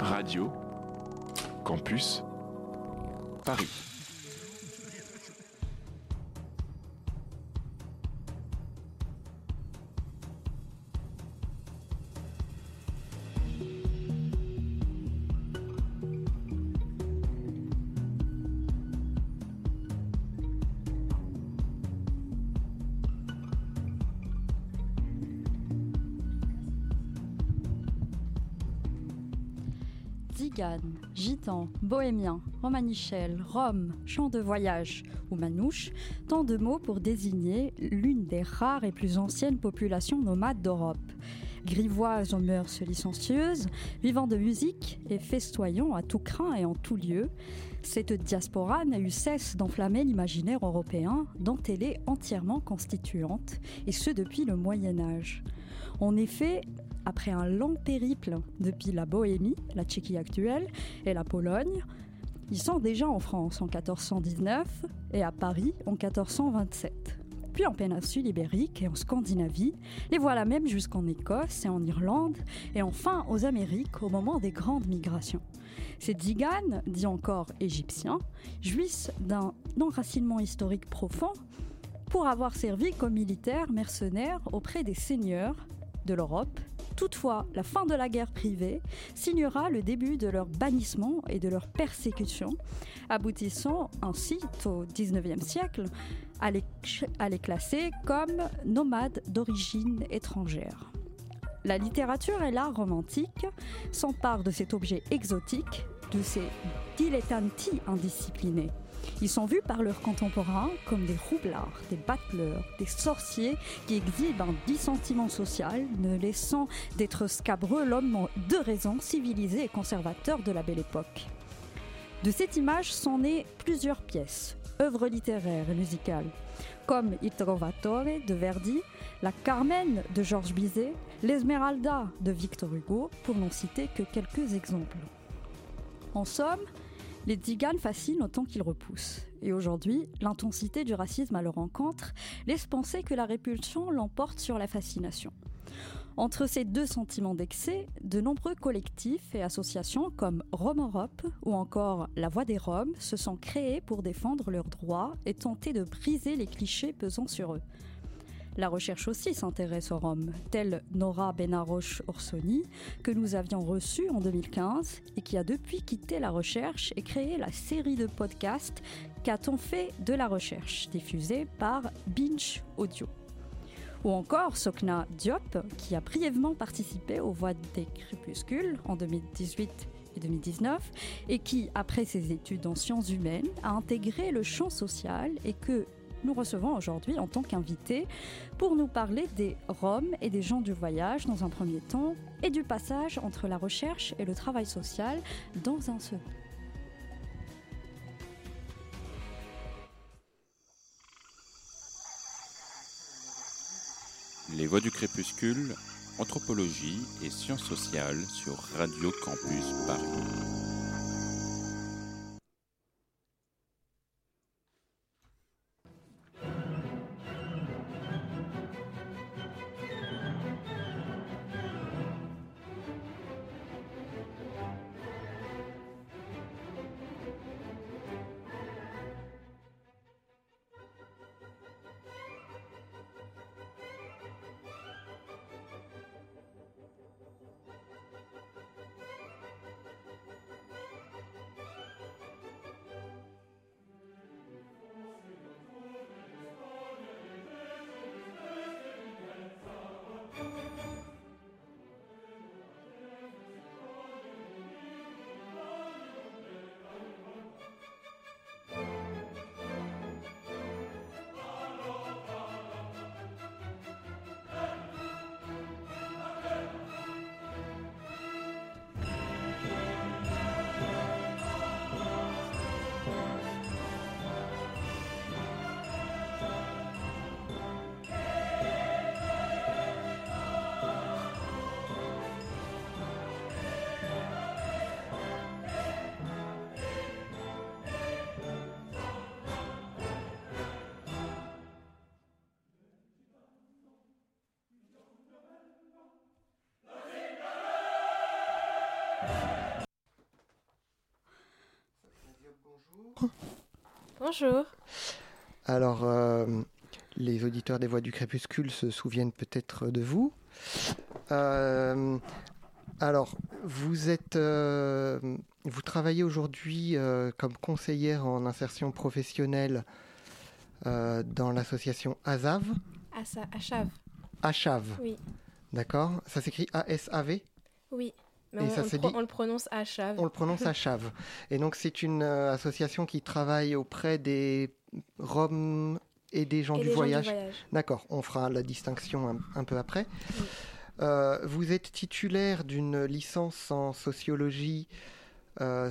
Radio Campus Paris. Gitan, bohémien, romanichel, rome, chant de voyage ou manouche, tant de mots pour désigner l'une des rares et plus anciennes populations nomades d'Europe. Grivoises aux mœurs licencieuses, vivant de musique et festoyant à tout craint et en tout lieu, cette diaspora n'a eu cesse d'enflammer l'imaginaire européen dont elle est entièrement constituante, et ce depuis le Moyen Âge. En effet, après un long périple depuis la Bohémie, la Tchéquie actuelle, et la Pologne, ils sont déjà en France en 1419 et à Paris en 1427. Puis en péninsule ibérique et en Scandinavie, les voilà même jusqu'en Écosse et en Irlande, et enfin aux Amériques au moment des grandes migrations. Ces Tziganes, dit encore égyptiens, jouissent d'un enracinement historique profond pour avoir servi comme militaires mercenaires auprès des seigneurs de l'Europe Toutefois, la fin de la guerre privée signera le début de leur bannissement et de leur persécution, aboutissant ainsi au XIXe siècle à les, classer comme nomades d'origine étrangère. La littérature et l'art romantique s'emparent de cet objet exotique, de ces dilettanti indisciplinés ils sont vus par leurs contemporains comme des roublards, des battleurs, des sorciers qui exhibent un dissentiment social, ne laissant d'être scabreux l'homme de raison civilisé et conservateur de la belle époque. De cette image sont nées plusieurs pièces, œuvres littéraires et musicales, comme Il Trovatore de Verdi, La Carmen de Georges Bizet, L'Esmeralda de Victor Hugo, pour n'en citer que quelques exemples. En somme, les Tziganes fascinent autant qu'ils repoussent. Et aujourd'hui, l'intensité du racisme à leur rencontre laisse penser que la répulsion l'emporte sur la fascination. Entre ces deux sentiments d'excès, de nombreux collectifs et associations comme Rome Europe ou encore La Voix des Roms se sont créés pour défendre leurs droits et tenter de briser les clichés pesant sur eux. La recherche aussi s'intéresse aux Roms, telle Nora Benaroche Orsoni, que nous avions reçue en 2015 et qui a depuis quitté la recherche et créé la série de podcasts Qu'a-t-on fait de la recherche, diffusée par Binge Audio. Ou encore Sokna Diop, qui a brièvement participé aux Voix des Crépuscules en 2018 et 2019, et qui, après ses études en sciences humaines, a intégré le champ social et que nous recevons aujourd'hui en tant qu'invité pour nous parler des Roms et des gens du voyage dans un premier temps et du passage entre la recherche et le travail social dans un second. Les voix du crépuscule, anthropologie et sciences sociales sur Radio Campus Paris. Bonjour. Alors, euh, les auditeurs des Voix du Crépuscule se souviennent peut-être de vous. Euh, alors, vous êtes, euh, vous travaillez aujourd'hui comme conseillère en insertion professionnelle dans l'association ASAV. ASAV. ASAV. Oui. D'accord. Ça s'écrit A-S-A-V Oui. Mais on, le prononce ASAV. On le prononce ASAV. Et donc, c'est une association qui travaille auprès des Roms et des gens, du, voyage. D'accord, on fera la distinction un, peu après. Euh, vous êtes titulaire d'une licence en sociologie euh,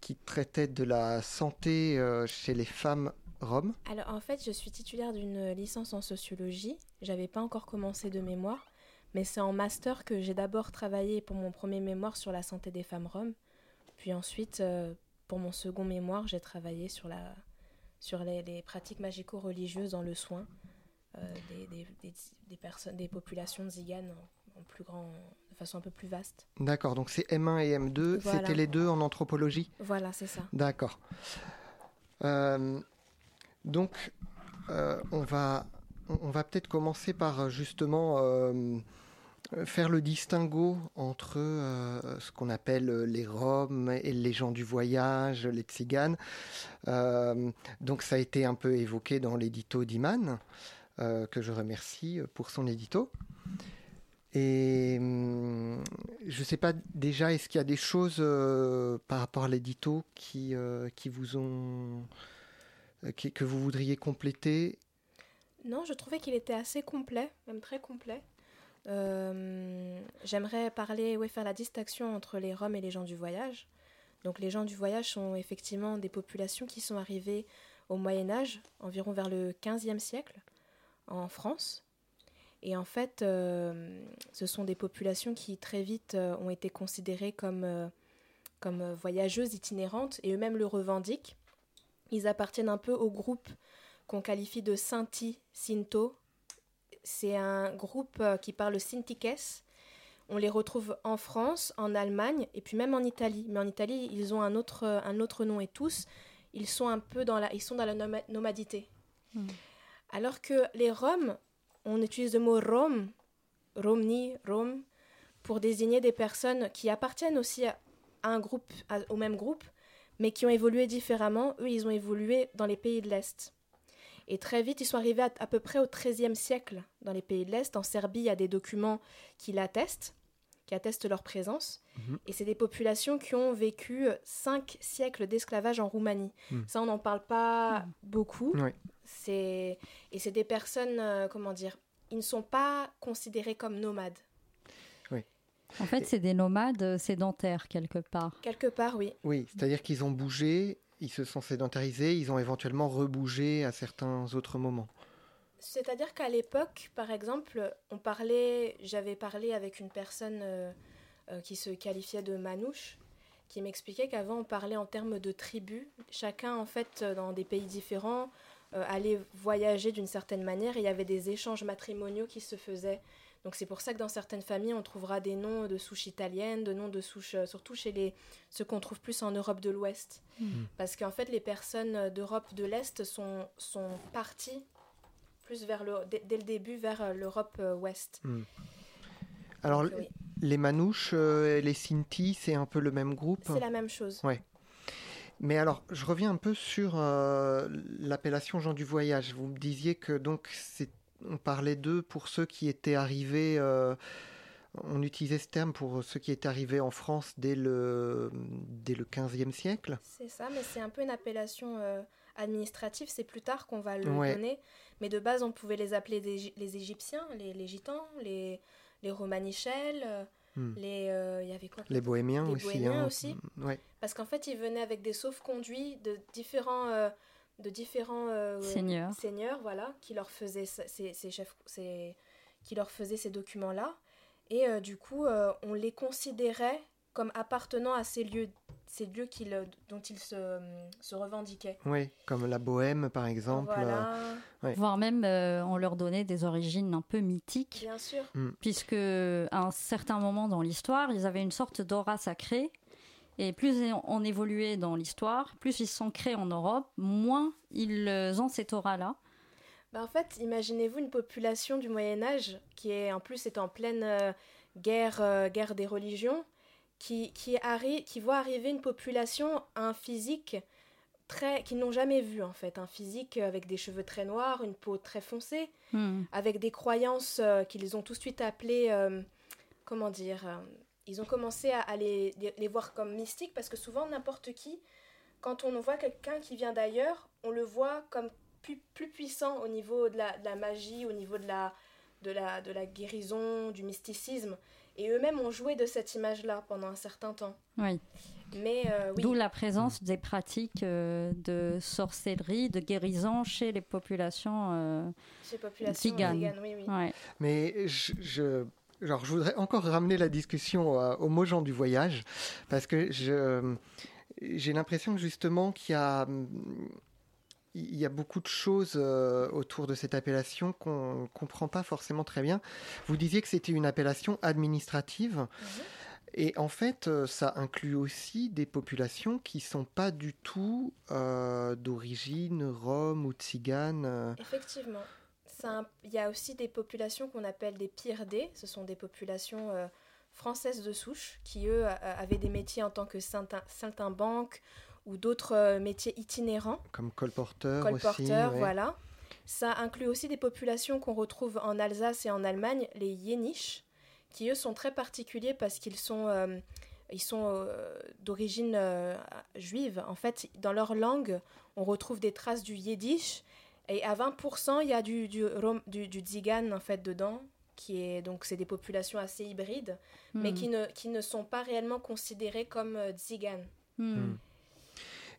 qui traitait de la santé euh, chez les femmes roms. Alors en fait, je suis titulaire d'une licence en sociologie. J'avais pas encore commencé de mémoire, mais c'est en master que j'ai d'abord travaillé pour mon premier mémoire sur la santé des femmes roms. Puis ensuite, pour mon second mémoire, j'ai travaillé sur la sur les, pratiques magico-religieuses dans le soin euh, des, personnes, des populations ziganes en, plus grand, de façon un peu plus vaste. D'accord, donc c'est M1 et M2, c'était les deux en anthropologie Voilà, c'est ça. D'accord. Euh, donc, euh, on va, on va peut-être commencer par justement euh, faire le distinguo entre euh, ce qu'on appelle euh, les Roms et les gens du voyage, les Tziganes. donc ça a été un peu évoqué dans l'édito d'Iman, que je remercie pour son édito. Et hum, je ne sais pas déjà, est-ce qu'il y a des choses par rapport à l'édito qui, qui vous ont... que vous voudriez compléter? Non, je trouvais qu'il était assez complet, même très complet. Euh, j'aimerais parler, ouais, faire la distinction entre les Roms et les gens du voyage. Donc les gens du voyage sont effectivement des populations qui sont arrivées au Moyen Âge, environ vers le 15e siècle, en France. Et en fait, euh, ce sont des populations qui très vite euh, ont été considérées comme, comme voyageuses itinérantes et eux-mêmes le revendiquent. Ils appartiennent un peu au groupe qu'on qualifie de Sinti, Sinto, c'est un groupe euh, qui parle Sintikes. On les retrouve en France, en Allemagne et puis même en Italie. Mais en Italie, ils ont un autre, euh, un autre nom et tous, ils sont un peu dans la, ils sont dans la nomadité. Hmm. Alors que les Roms, on utilise le mot Rom, Romni, Rom, pour désigner des personnes qui appartiennent aussi à un groupe, au même groupe, mais qui ont évolué différemment. Eux, ils ont évolué dans les pays de l'Est. Et très vite, ils sont arrivés à, peu près au XIIIe siècle dans les pays de l'Est. En Serbie, il y a des documents qui l'attestent, qui attestent leur présence. Mhm. Et c'est des populations qui ont vécu cinq siècles d'esclavage en Roumanie. Mhm. Ça, on n'en parle pas beaucoup. C'est Et c'est des personnes, euh, comment dire, ils ne sont pas considérés comme nomades. En fait, c'est des nomades sédentaires quelque part. Quelque part, oui. Oui, c'est-à-dire qu'ils ont bougé ils se sont sédentarisés, ils ont éventuellement rebougé à certains autres moments. C'est-à-dire qu'à l'époque, par exemple, on parlait, j'avais parlé avec une personne euh, euh, qui se qualifiait de manouche, qui m'expliquait qu'avant on parlait en termes de tribus. Chacun, en fait, dans des pays différents, euh, allait voyager d'une certaine manière et il y avait des échanges matrimoniaux qui se faisaient. Donc c'est pour ça que dans certaines familles, on trouvera des noms de souches italiennes, de noms de souches, euh, surtout chez les, ceux qu'on trouve plus en Europe de l'Ouest. Hmm. Parce qu'en fait, les personnes d'Europe de l'Est sont, sont parties plus vers le, dès, le début vers euh, l'Europe euh, ouest. Hmm. Alors, les Manouches et les Sinti, c'est un peu le même groupe? C'est la même chose. Ouais. Mais alors, je reviens un peu sur l'appellation gens du voyage. Vous me disiez que donc c'est on parlait d'eux pour ceux qui étaient arrivés. Euh, on utilisait ce terme pour ceux qui étaient arrivés en France dès le, dès le 15e siècle. C'est ça, mais c'est un peu une appellation euh, administrative. C'est plus tard qu'on va le donner. Mais de base, on pouvait les appeler les Égyptiens, les, Gitans, les, les Romanichels. Euh, hmm. Les, y avait quoi les bohémiens les aussi. Bohémiens aussi. Parce qu'en fait, ils venaient avec des sauf-conduits de différents de différents euh, seigneurs. seigneurs, voilà, qui leur faisaient ces, ces chefs, ces, qui leur faisaient ces documents-là. Et euh, du coup, euh, on les considérait comme appartenant à ces lieux ces lieux qu'il, dont il se, se revendiquait. Oui, comme la Bohème par exemple. Voilà. Ouais. Voire même, euh, on leur donnait des origines un peu mythiques, Bien sûr. puisque à un certain moment dans l'histoire, ils avaient une sorte d'aura sacrée. Et plus on évoluait dans l'histoire, plus ils sont créés en Europe, moins ils ont cette aura-là. Bah, en fait, imaginez-vous une population du Moyen Âge qui est en plus est en pleine euh, guerre, euh, guerre des religions, qui, qui, arri- qui voit arriver une population un physique très qu'ils n'ont jamais vu en fait, un physique avec des cheveux très noirs, une peau très foncée, Hmm. avec des croyances euh, qu'ils ont tout de suite appelées, comment dire, ils ont commencé à, à les, voir comme mystiques parce que souvent n'importe qui, quand on voit quelqu'un qui vient d'ailleurs, on le voit comme plus, plus puissant au niveau de la, de la magie, au niveau de la, de, la, de la guérison, du mysticisme. Et eux-mêmes ont joué de cette image-là pendant un certain temps. Oui. Mais euh, oui, D'où la présence des pratiques euh, de sorcellerie, de guérison chez les populations. euh, ces populations oui, oui. ouais. Mais je, je, genre, je voudrais encore ramener la discussion euh, aux mots gens du voyage, parce que je, j'ai l'impression justement qu'il y a, il y a beaucoup de choses euh, autour de cette appellation qu'on ne comprend pas forcément très bien. Vous disiez que c'était une appellation administrative. Et en fait, euh, ça inclut aussi des populations qui sont pas du tout euh, d'origine rome ou tzigane. euh. Effectivement. Il y a aussi des populations qu'on appelle des pirdés. Ce sont des populations euh, françaises de souche qui, eux, avaient des métiers en tant que saltimbanque ou d'autres euh, métiers itinérants. Comme colporteur, aussi. ouais. voilà. Ça inclut aussi des populations qu'on retrouve en Alsace et en Allemagne, les Yéniches, qui eux sont très particuliers parce qu'ils sont, euh, ils sont euh, d'origine euh, juive. En fait, dans leur langue, on retrouve des traces du yiddish et à 20%, il y a du, du, rom- du, en fait dedans. Qui est, donc c'est des populations assez hybrides, mais Hmm. qui ne, qui ne sont pas réellement considérées comme euh, tziganes. Hmm. Hmm.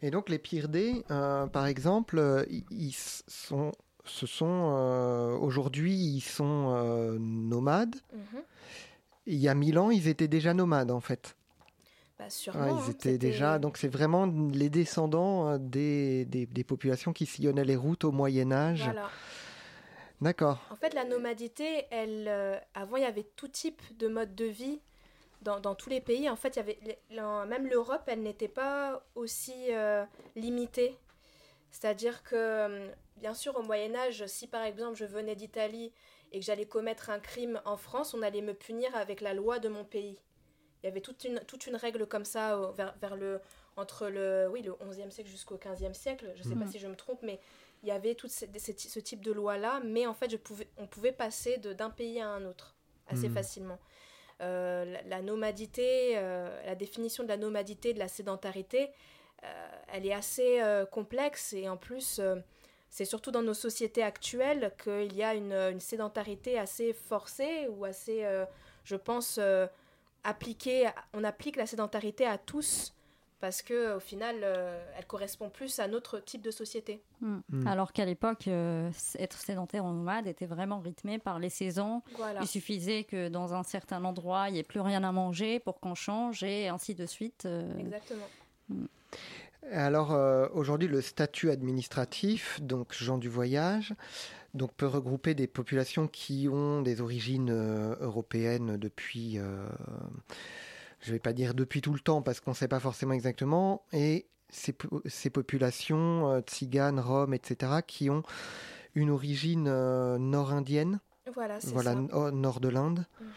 Et donc les Pirdés, euh, par exemple, euh, ils- sont, ce sont euh, aujourd'hui ils sont euh, nomades. Mhm. Il y a mille ans, ils étaient déjà nomades en fait. Bah, sûrement. Ouais, hein, ils étaient déjà. Donc c'est vraiment les descendants euh, des, des, des populations qui sillonnaient les routes au Moyen Âge. Voilà. D'accord. En fait, la nomadité, elle, euh, avant, il y avait tout type de mode de vie dans, dans tous les pays. En fait, il y avait, même l'Europe, elle n'était pas aussi euh, limitée. C'est-à-dire que, euh, bien sûr, au Moyen Âge, si par exemple je venais d'Italie et que j'allais commettre un crime en France, on allait me punir avec la loi de mon pays. Il y avait toute une, toute une règle comme ça au- vers, vers le, entre le, oui, le 11e siècle jusqu'au 15e siècle. Je ne sais pas Mhm. si je me trompe, mais il y avait tout ce, type de loi-là, mais en fait, je pouvais, on pouvait passer d'un pays à un autre assez Mhm. facilement. Euh, la, la nomadité, euh, la définition de la nomadité, de la sédentarité, euh, elle est assez euh, complexe et en plus, euh, c'est surtout dans nos sociétés actuelles qu'il y a une, une sédentarité assez forcée ou assez, euh, je pense, appliquée. On applique la sédentarité à tous parce que au final, euh, elle correspond plus à notre type de société. Hmm. Hmm. Alors qu'à l'époque, euh, être sédentaire ou nomade était vraiment rythmé par les saisons. Voilà. Il suffisait que dans un certain endroit, il n'y ait plus rien à manger pour qu'on change et ainsi de suite. euh. Exactement. Alors euh, aujourd'hui, le statut administratif, donc gens du voyage, donc peut regrouper des populations qui ont des origines euh, européennes depuis, euh, je vais pas dire depuis tout le temps parce qu'on ne sait pas forcément exactement, et ces, po- ces populations euh, tziganes, roms, etc., qui ont une origine nord-indienne, Voilà, voilà, ça. nord de l'Inde. Mhm.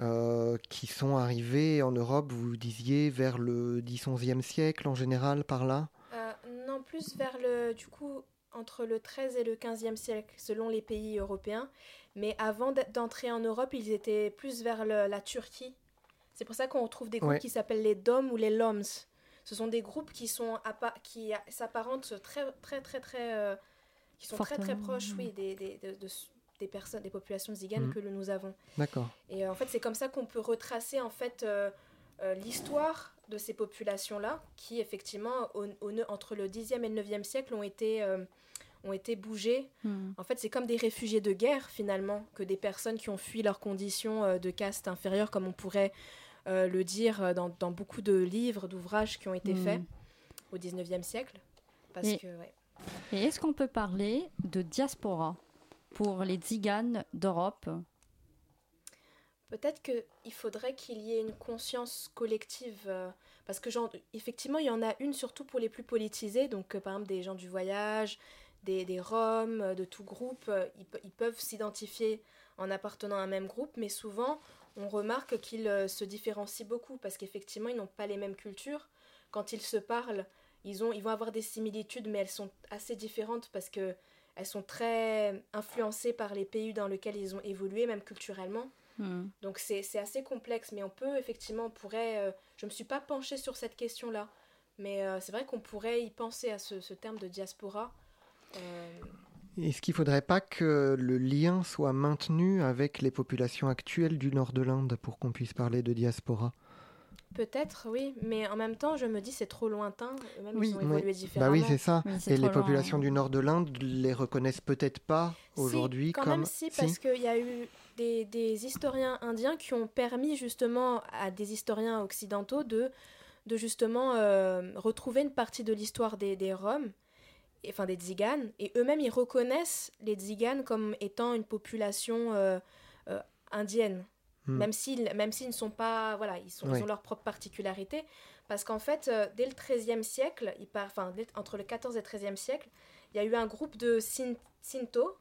euh, qui sont arrivés en Europe, vous disiez, vers le 10-11e siècle en général, par là? Euh, non, plus vers le, du coup, entre le 13 et le 15e siècle, selon les pays européens. Mais avant d'entrer en Europe, ils étaient plus vers le- la Turquie. C'est pour ça qu'on retrouve des groupes Ouais. qui s'appellent les DOM ou les LOMS. Ce sont des groupes qui sont qui s'apparentent très très très très euh, qui sont très très proches, oui, des, des, de- de- des personnes, des populations ziganes Mhm. que nous avons. D'accord. Et euh, en fait, c'est comme ça qu'on peut retracer en fait euh, euh, l'histoire de ces populations-là, qui effectivement, au, au ne- entre le 10e et le 9e siècle, ont été, euh, ont été bougées. Hmm. En fait, c'est comme des réfugiés de guerre, finalement, que des personnes qui ont fui leurs conditions euh, de caste inférieure, comme on pourrait euh, le dire dans, dans beaucoup de livres, d'ouvrages qui ont été faits au 19e siècle. Parce Et- que, ouais. Et est-ce qu'on peut parler de diaspora pour les tziganes d'Europe? Peut-être qu'il faudrait qu'il y ait une conscience collective, euh, parce que genre, effectivement, il y en a une surtout pour les plus politisés, donc euh, par exemple des gens du voyage, des, des Roms, euh, de tout groupe, euh, ils, ils peuvent s'identifier en appartenant à un même groupe, mais souvent on remarque qu'ils euh, se différencient beaucoup, parce qu'effectivement ils n'ont pas les mêmes cultures. Quand ils se parlent, ils, ont, ils vont avoir des similitudes, mais elles sont assez différentes parce que elles sont très influencées par les pays dans lesquels ils ont évolué, même culturellement. Hmm. Donc c'est c'est assez complexe, mais on peut effectivement, on pourrait... euh, je ne me suis pas penchée sur cette question-là, mais euh, c'est vrai qu'on pourrait y penser à ce, ce terme de diaspora. Euh, Est-ce qu'il ne faudrait pas que le lien soit maintenu avec les populations actuelles du nord de l'Inde pour qu'on puisse parler de diaspora? Peut-être, oui, mais en même temps, je me dis c'est trop lointain, eux-mêmes Oui. ils ont Oui. évolué Bah différemment. oui, c'est ça. Oui, Et les loin. populations du nord de l'Inde les reconnaissent peut-être pas Si, aujourd'hui quand comme. même si, parce qu'il y a eu des, des historiens indiens qui ont permis justement à des historiens occidentaux de, de justement euh, retrouver une partie de l'histoire des, des Roms, enfin des Tziganes, et eux-mêmes ils reconnaissent les Tziganes comme étant une population euh, euh, indienne. Hmm. Même s'ils même s'ils ne sont pas voilà ils, sont, Oui. ils ont leur propre particularité parce qu'en fait euh, dès le XIIIe siècle il part enfin dès- entre le XIVe et XIIIe siècle il y a eu un groupe de Sin- Sinto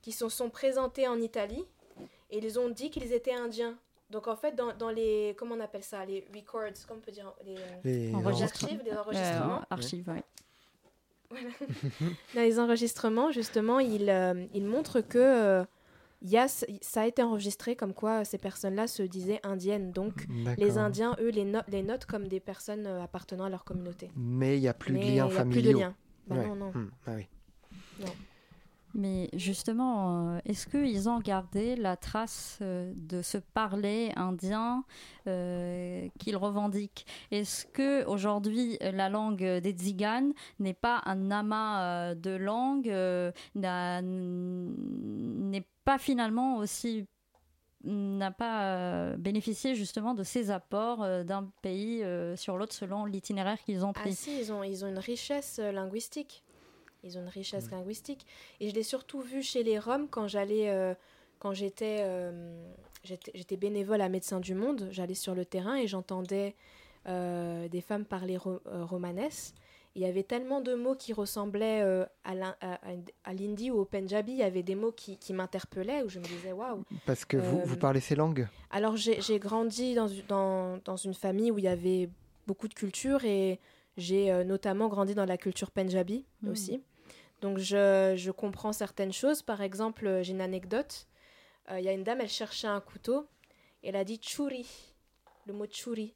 qui se sont présentés en Italie et ils ont dit qu'ils étaient indiens. Donc en fait, dans, dans les, comment on appelle ça, les records, comment on peut dire, les, archives, les Euh, enregistrements. archives, ouais. Dans les enregistrements, justement, ils, euh, ils montrent que euh, il y a, ça a été enregistré comme quoi ces personnes-là se disaient indiennes. Donc les Indiens, eux, les, no- les notent comme des personnes euh, appartenant à leur communauté. Mais il n'y a plus Mais de il liens y a familiaux. plus de liens. Bah Ouais. non, non. Hmm, ah oui. Mais justement, euh, est-ce qu'ils ont gardé la trace euh, de ce parler indien euh, qu'ils revendiquent? Est-ce que aujourd'hui la langue des Tziganes n'est pas un amas de langues, euh, n'est pas finalement aussi n'a pas bénéficié justement de ces apports d'un pays sur l'autre selon l'itinéraire qu'ils ont Ah pris. si, ils ont, ils ont une richesse linguistique. Ils ont une richesse linguistique. Et je l'ai surtout vu chez les Roms quand j'allais, euh, quand j'étais, euh, j'étais, j'étais bénévole à Médecins du Monde. J'allais sur le terrain et j'entendais euh, des femmes parler ro- euh, romanesque. Il y avait tellement de mots qui ressemblaient euh, à, l'in- à, à- à l'hindi ou au punjabi. Il y avait des mots qui, qui m'interpellaient où je me disais waouh. Parce que vous, Euh, vous parlez ces langues? Alors j'ai j'ai grandi dans, une- dans, dans une famille où il y avait beaucoup de culture et j'ai euh, notamment grandi dans la culture punjabi Mhm. aussi. Donc je, je comprends certaines choses. Par exemple, euh, j'ai une anecdote. Euh, Il y a une dame, elle cherchait un couteau. Elle a dit churi, le mot churi.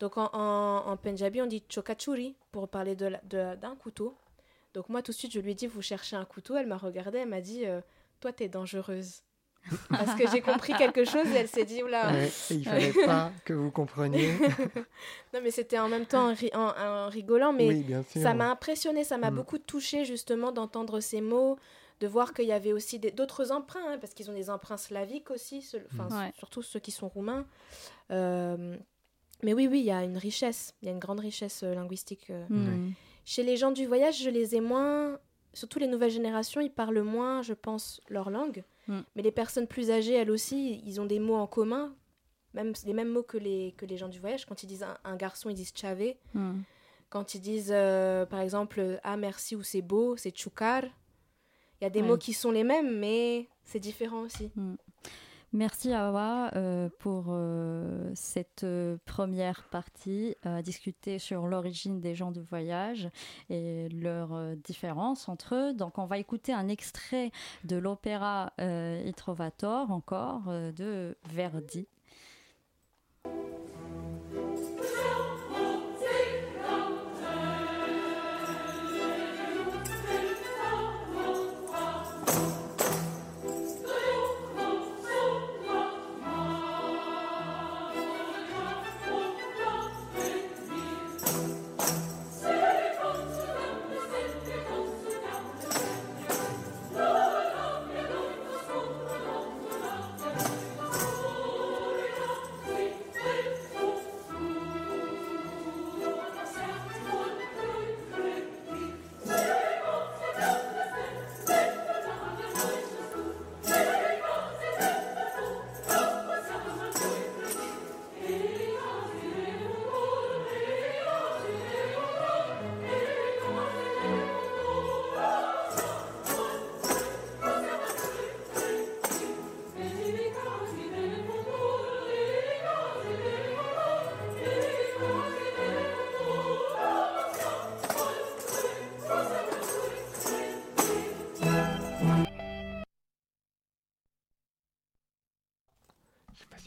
Donc en, en, punjabi, on dit chokachuri pour parler d'un couteau. Donc moi, tout de suite, je lui ai dit, vous cherchez un couteau? Elle m'a regardée, elle m'a dit, euh, toi, t'es dangereuse. Parce que j'ai compris quelque chose et elle s'est dit, oula, Ouais, Il fallait pas que vous compreniez. Non, mais c'était en même temps en, ri- en- en rigolant, mais oui, bien sûr. ça m'a impressionné, ça m'a Mm. beaucoup touché justement d'entendre ces mots, de voir qu'il y avait aussi d'autres emprunts, hein, parce qu'ils ont des emprunts slaviques aussi, Mm. Ouais. surtout ceux qui sont roumains. Euh, mais oui, oui, il y a une richesse, il y a une grande richesse euh, linguistique. euh. Hmm. Chez les gens du voyage, je les ai moins, surtout les nouvelles générations, ils parlent moins, je pense, leur langue. Mm. Mais les personnes plus âgées, elles aussi, ils ont des mots en commun, même les mêmes mots que les, que les gens du voyage. Quand ils disent un, un garçon, ils disent chavé. Hmm. Quand ils disent, euh, par exemple, ah merci ou c'est beau, c'est chukar. Il y a des Ouais. mots qui sont les mêmes, mais c'est différent aussi. Merci Awa euh, pour euh, cette euh, première partie à discuter sur l'origine des gens de voyage et leurs différences entre eux. Donc on va écouter un extrait de l'opéra Il Trovator encore de Verdi.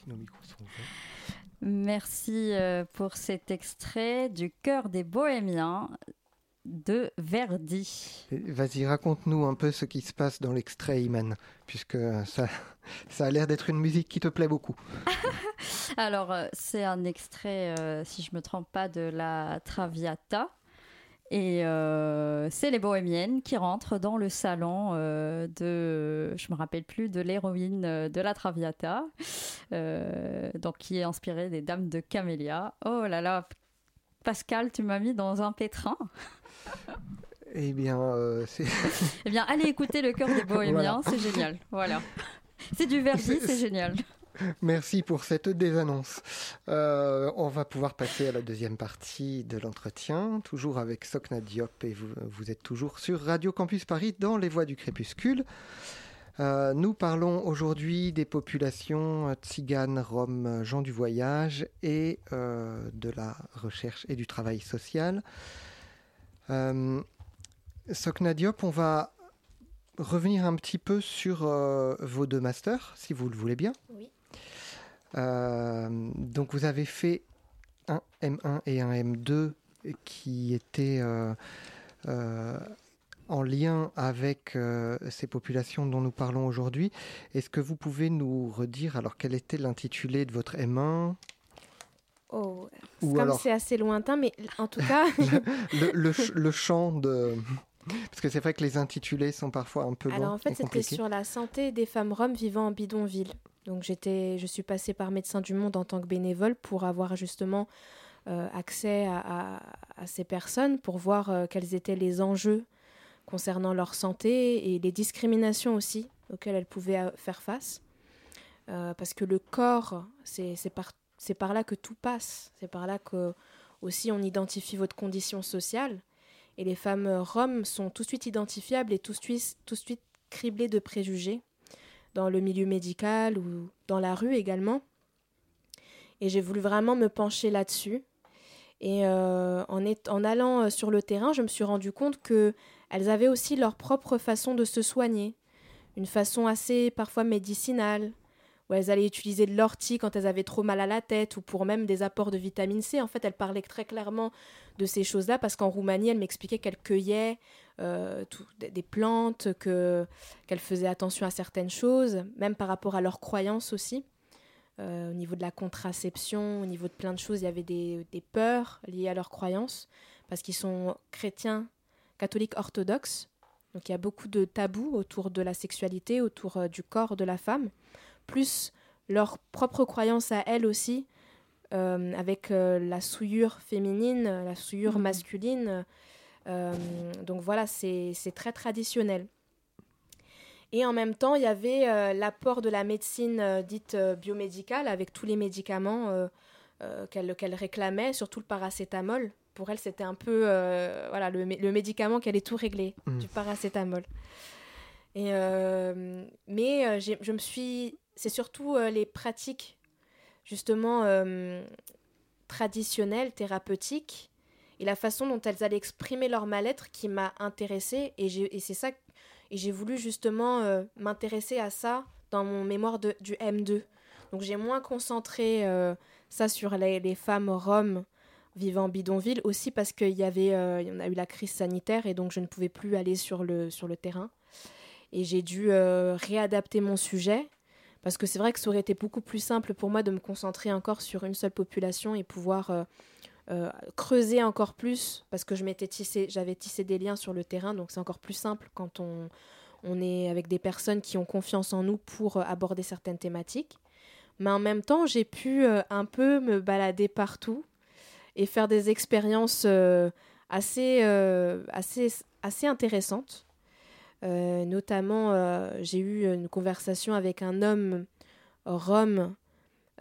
Nos micros sont ouverts. Merci euh, pour cet extrait du cœur des bohémiens de Verdi. Vas-y, raconte-nous un peu ce qui se passe dans l'extrait, Iman, puisque ça, ça a l'air d'être une musique qui te plaît beaucoup. Alors, euh, c'est un extrait, euh, si je ne me trompe pas, de la Traviata. Et euh, c'est les bohémiennes qui rentrent dans le salon de, je me rappelle plus, de l'héroïne de la Traviata, donc qui est inspirée des Dames de Camélia. Oh là là, Pascal, tu m'as mis dans un pétrin. Eh bien, eh bien, allez écouter le cœur des bohémiens, c'est génial. Voilà. C'est du Verdi, c'est génial. Merci pour cette désannonce. Euh, on va pouvoir passer à la deuxième partie de l'entretien, toujours avec Sokna Diop, et vous, êtes toujours sur Radio Campus Paris dans les voies du crépuscule. Euh, nous parlons aujourd'hui des populations tziganes, roms, gens du voyage et euh, de la recherche et du travail social. Sokna Diop, on va revenir un petit peu sur vos deux masters, si vous le voulez bien. Oui. Euh, donc vous avez fait un M1 et un M2 qui étaient euh, euh, en lien avec ces populations dont nous parlons aujourd'hui. Est-ce que vous pouvez nous redire alors quel était l'intitulé de votre M1 Oh, comme c'est assez lointain, mais en tout cas... le, le, le, champ de... Parce que c'est vrai que les intitulés sont parfois un peu Alors en fait, c'était sur la santé des femmes roms vivant en bidonville. Donc j'étais, je suis passée par Médecins du Monde en tant que bénévole pour avoir justement euh, accès à, ces personnes, pour voir euh, quels étaient les enjeux concernant leur santé et les discriminations aussi auxquelles elles pouvaient euh, faire face. parce que le corps, c'est par, là que tout passe, c'est par là que aussi on identifie votre condition sociale. Et les femmes roms sont tout de suite identifiables et tout de tout de suite criblées de préjugés dans le milieu médical ou dans la rue également. Et j'ai voulu vraiment me pencher là-dessus. Et euh, en, en, allant euh, sur le terrain, je me suis rendu compte que elles avaient aussi leur propre façon de se soigner, une façon assez parfois médicinale, où elles allaient utiliser de l'ortie quand elles avaient trop mal à la tête ou pour même des apports de vitamine C. En fait, elles parlaient très clairement de ces choses-là parce qu'en Roumanie, elles m'expliquaient qu'elles cueillaient euh, des plantes, qu'elles faisaient attention à certaines choses, même par rapport à leurs croyances aussi. Euh, au niveau de la contraception, au niveau de plein de choses, il y avait des, des peurs liées à leurs croyances parce qu'ils sont chrétiens, catholiques orthodoxes. Donc il y a beaucoup de tabous autour de la sexualité, autour euh, du corps de la femme plus leur propre croyance à elles aussi, euh, avec la souillure féminine, la souillure mhm. masculine. Euh, donc voilà, c'est très traditionnel. Et en même temps, il y avait l'apport de la médecine dite biomédicale, avec tous les médicaments qu'elle réclamait, surtout le paracétamol. Pour elle, c'était un peu voilà, le, médicament qui allait tout régler, mhm. du paracétamol. Et, mais je me suis c'est surtout euh, les pratiques justement euh, traditionnelles, thérapeutiques, et la façon dont elles allaient exprimer leur mal-être qui m'a intéressée, et, c'est ça, et j'ai voulu justement euh, m'intéresser à ça dans mon mémoire de, du M2. Donc j'ai moins concentré ça sur les, femmes roms vivant en bidonville, aussi parce qu'il y avait, on a eu la crise sanitaire, et donc je ne pouvais plus aller sur le, sur le terrain. Et j'ai dû réadapter mon sujet parce que c'est vrai que ça aurait été beaucoup plus simple pour moi de me concentrer encore sur une seule population et pouvoir euh, euh, creuser encore plus, parce que je m'étais tissé, j'avais tissé des liens sur le terrain, donc c'est encore plus simple quand on, on est avec des personnes qui ont confiance en nous pour euh, aborder certaines thématiques. Mais en même temps, j'ai pu un peu me balader partout et faire des expériences assez, assez, assez intéressantes. Euh, notamment, euh, j'ai eu une conversation avec un homme rome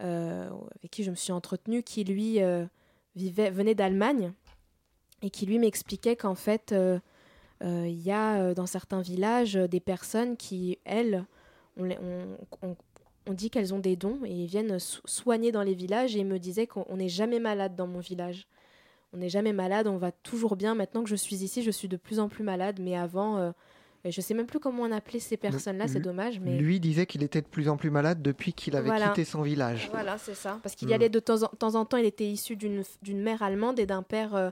euh, avec qui je me suis entretenue, qui lui venait d'Allemagne et qui lui m'expliquait qu'en fait, il y a dans certains villages des personnes qui, elles, on, dit qu'elles ont des dons et viennent soigner dans les villages et me disait qu'on n'est jamais malade dans mon village. On n'est jamais malade, on va toujours bien. Maintenant que je suis ici, je suis de plus en plus malade, mais avant, je sais même plus comment on appelait ces personnes-là, c'est dommage, mais Lui disait qu'il était de plus en plus malade depuis qu'il avait Voilà. quitté son village. Voilà, c'est ça. Parce qu'il y allait de temps en, temps en temps, il était issu d'une mère allemande et d'un père euh,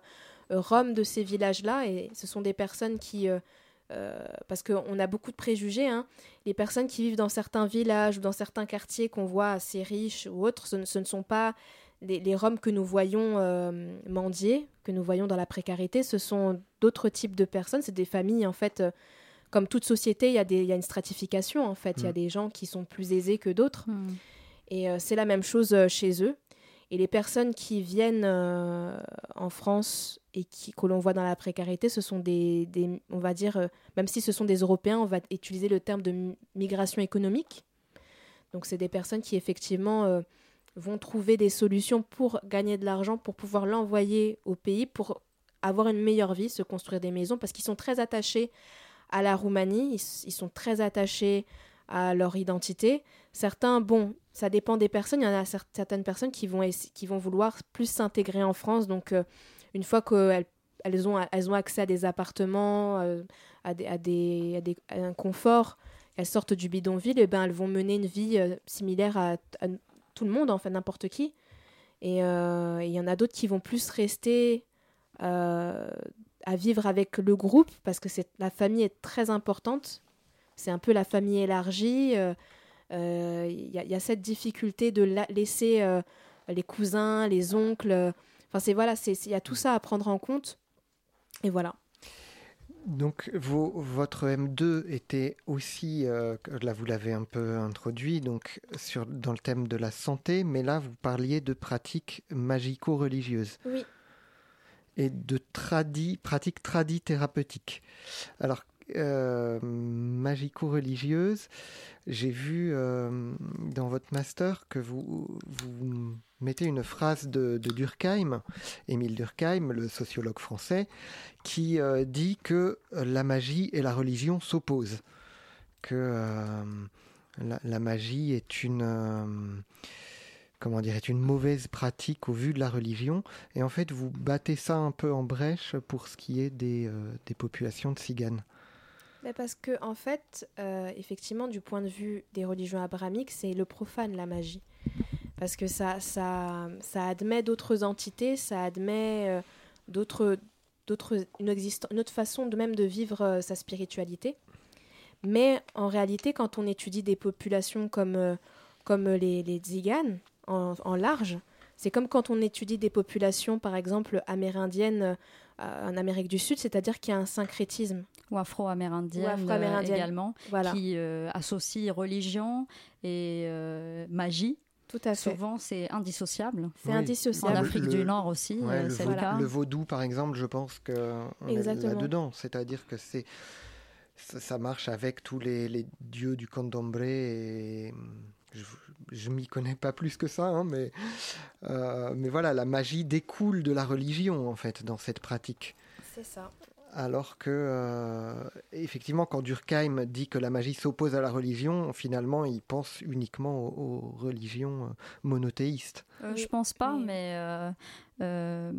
euh, rome de ces villages-là. Et ce sont des personnes qui. euh, euh, parce qu'on a beaucoup de préjugés. hein. Les personnes qui vivent dans certains villages ou dans certains quartiers qu'on voit assez riches ou autres, ce ne, ce ne sont pas les, les Roms que nous voyons euh, mendier, que nous voyons dans la précarité. Ce sont d'autres types de personnes. C'est des familles, en fait. euh, comme toute société, il y, a des- il y a une stratification, en fait. Il y a Mm. des gens qui sont plus aisés que d'autres. Hmm. Et euh, c'est la même chose euh, chez eux. Et les personnes qui viennent euh, en France et qui, que l'on voit dans la précarité, ce sont des, des- on va dire, euh, même si ce sont des Européens, on va utiliser le terme de mi- migration économique. Donc c'est des personnes qui effectivement euh, vont trouver des solutions pour gagner de l'argent, pour pouvoir l'envoyer au pays, pour avoir une meilleure vie, se construire des maisons, parce qu'ils sont très attachés à la Roumanie, ils, sont très attachés à leur identité. Certains, bon, ça dépend des personnes. Il y en a cer- certaines personnes qui vont, qui vont vouloir plus s'intégrer en France. Donc, euh, une fois qu'elles elles ont, elles ont accès à des appartements, euh, à, des, à, des, à, un confort, elles sortent du bidonville, et ben, elles vont mener une vie euh, similaire à, tout le monde, en n'importe qui. Et il y en a d'autres qui vont plus rester à vivre avec le groupe, parce que c'est- la famille est très importante. C'est un peu la famille élargie. euh, euh, Il y, a- il y a cette difficulté de la- laisser euh, les cousins, les oncles. Enfin, c'est voilà, c'est il y a tout ça à prendre en compte. Et voilà. Donc vos- votre M2 était aussi, euh, là vous l'avez un peu introduit, donc sur, dans le thème de la santé, mais là vous parliez de pratiques magico-religieuses Oui. Et de tradi, pratiques tradithérapeutiques. Alors euh, magico-religieuses, j'ai vu euh, dans votre master que vous, mettez une phrase de, Durkheim, Émile Durkheim, le sociologue français, qui euh, dit que la magie et la religion s'opposent, que la, magie est une comment dire est une mauvaise pratique au vu de la religion, et en fait vous battez ça un peu en brèche pour ce qui est des, euh, des populations de tziganes. Parce que, en fait, euh, effectivement, du point de vue des religions abrahamiques, c'est le profane, la magie. Parce que ça, ça, ça admet d'autres entités, ça admet euh, d'autres, d'autres, une, une autre façon de même de vivre sa spiritualité. Mais en réalité, quand on étudie des populations comme, comme les, les Tziganes, en, en large, c'est comme quand on étudie des populations, par exemple, amérindiennes euh, en Amérique du Sud, c'est-à-dire qu'il y a un syncrétisme. Ou afro-amérindienne Ou afro-amérindienne. euh, également, Voilà, qui euh, associe religion et euh, magie. tout à fait. Souvent, c'est indissociable. C'est Oui. En indissociable. le- Afrique le- du Nord aussi, Ouais, euh, le, c'est vaudou, le cas. le vaudou, par exemple, je pense que là-dedans. C'est-à-dire que c'est ça, ça marche avec tous les, les dieux du candomblé et je, je m'y connais pas plus que ça, hein, mais euh, mais voilà, la magie découle de la religion en fait dans cette pratique. C'est ça. Alors que, euh, effectivement, quand Durkheim dit que la magie s'oppose à la religion, finalement, il pense uniquement aux, aux religions euh, monothéistes. Euh, je pense pas, mais- mais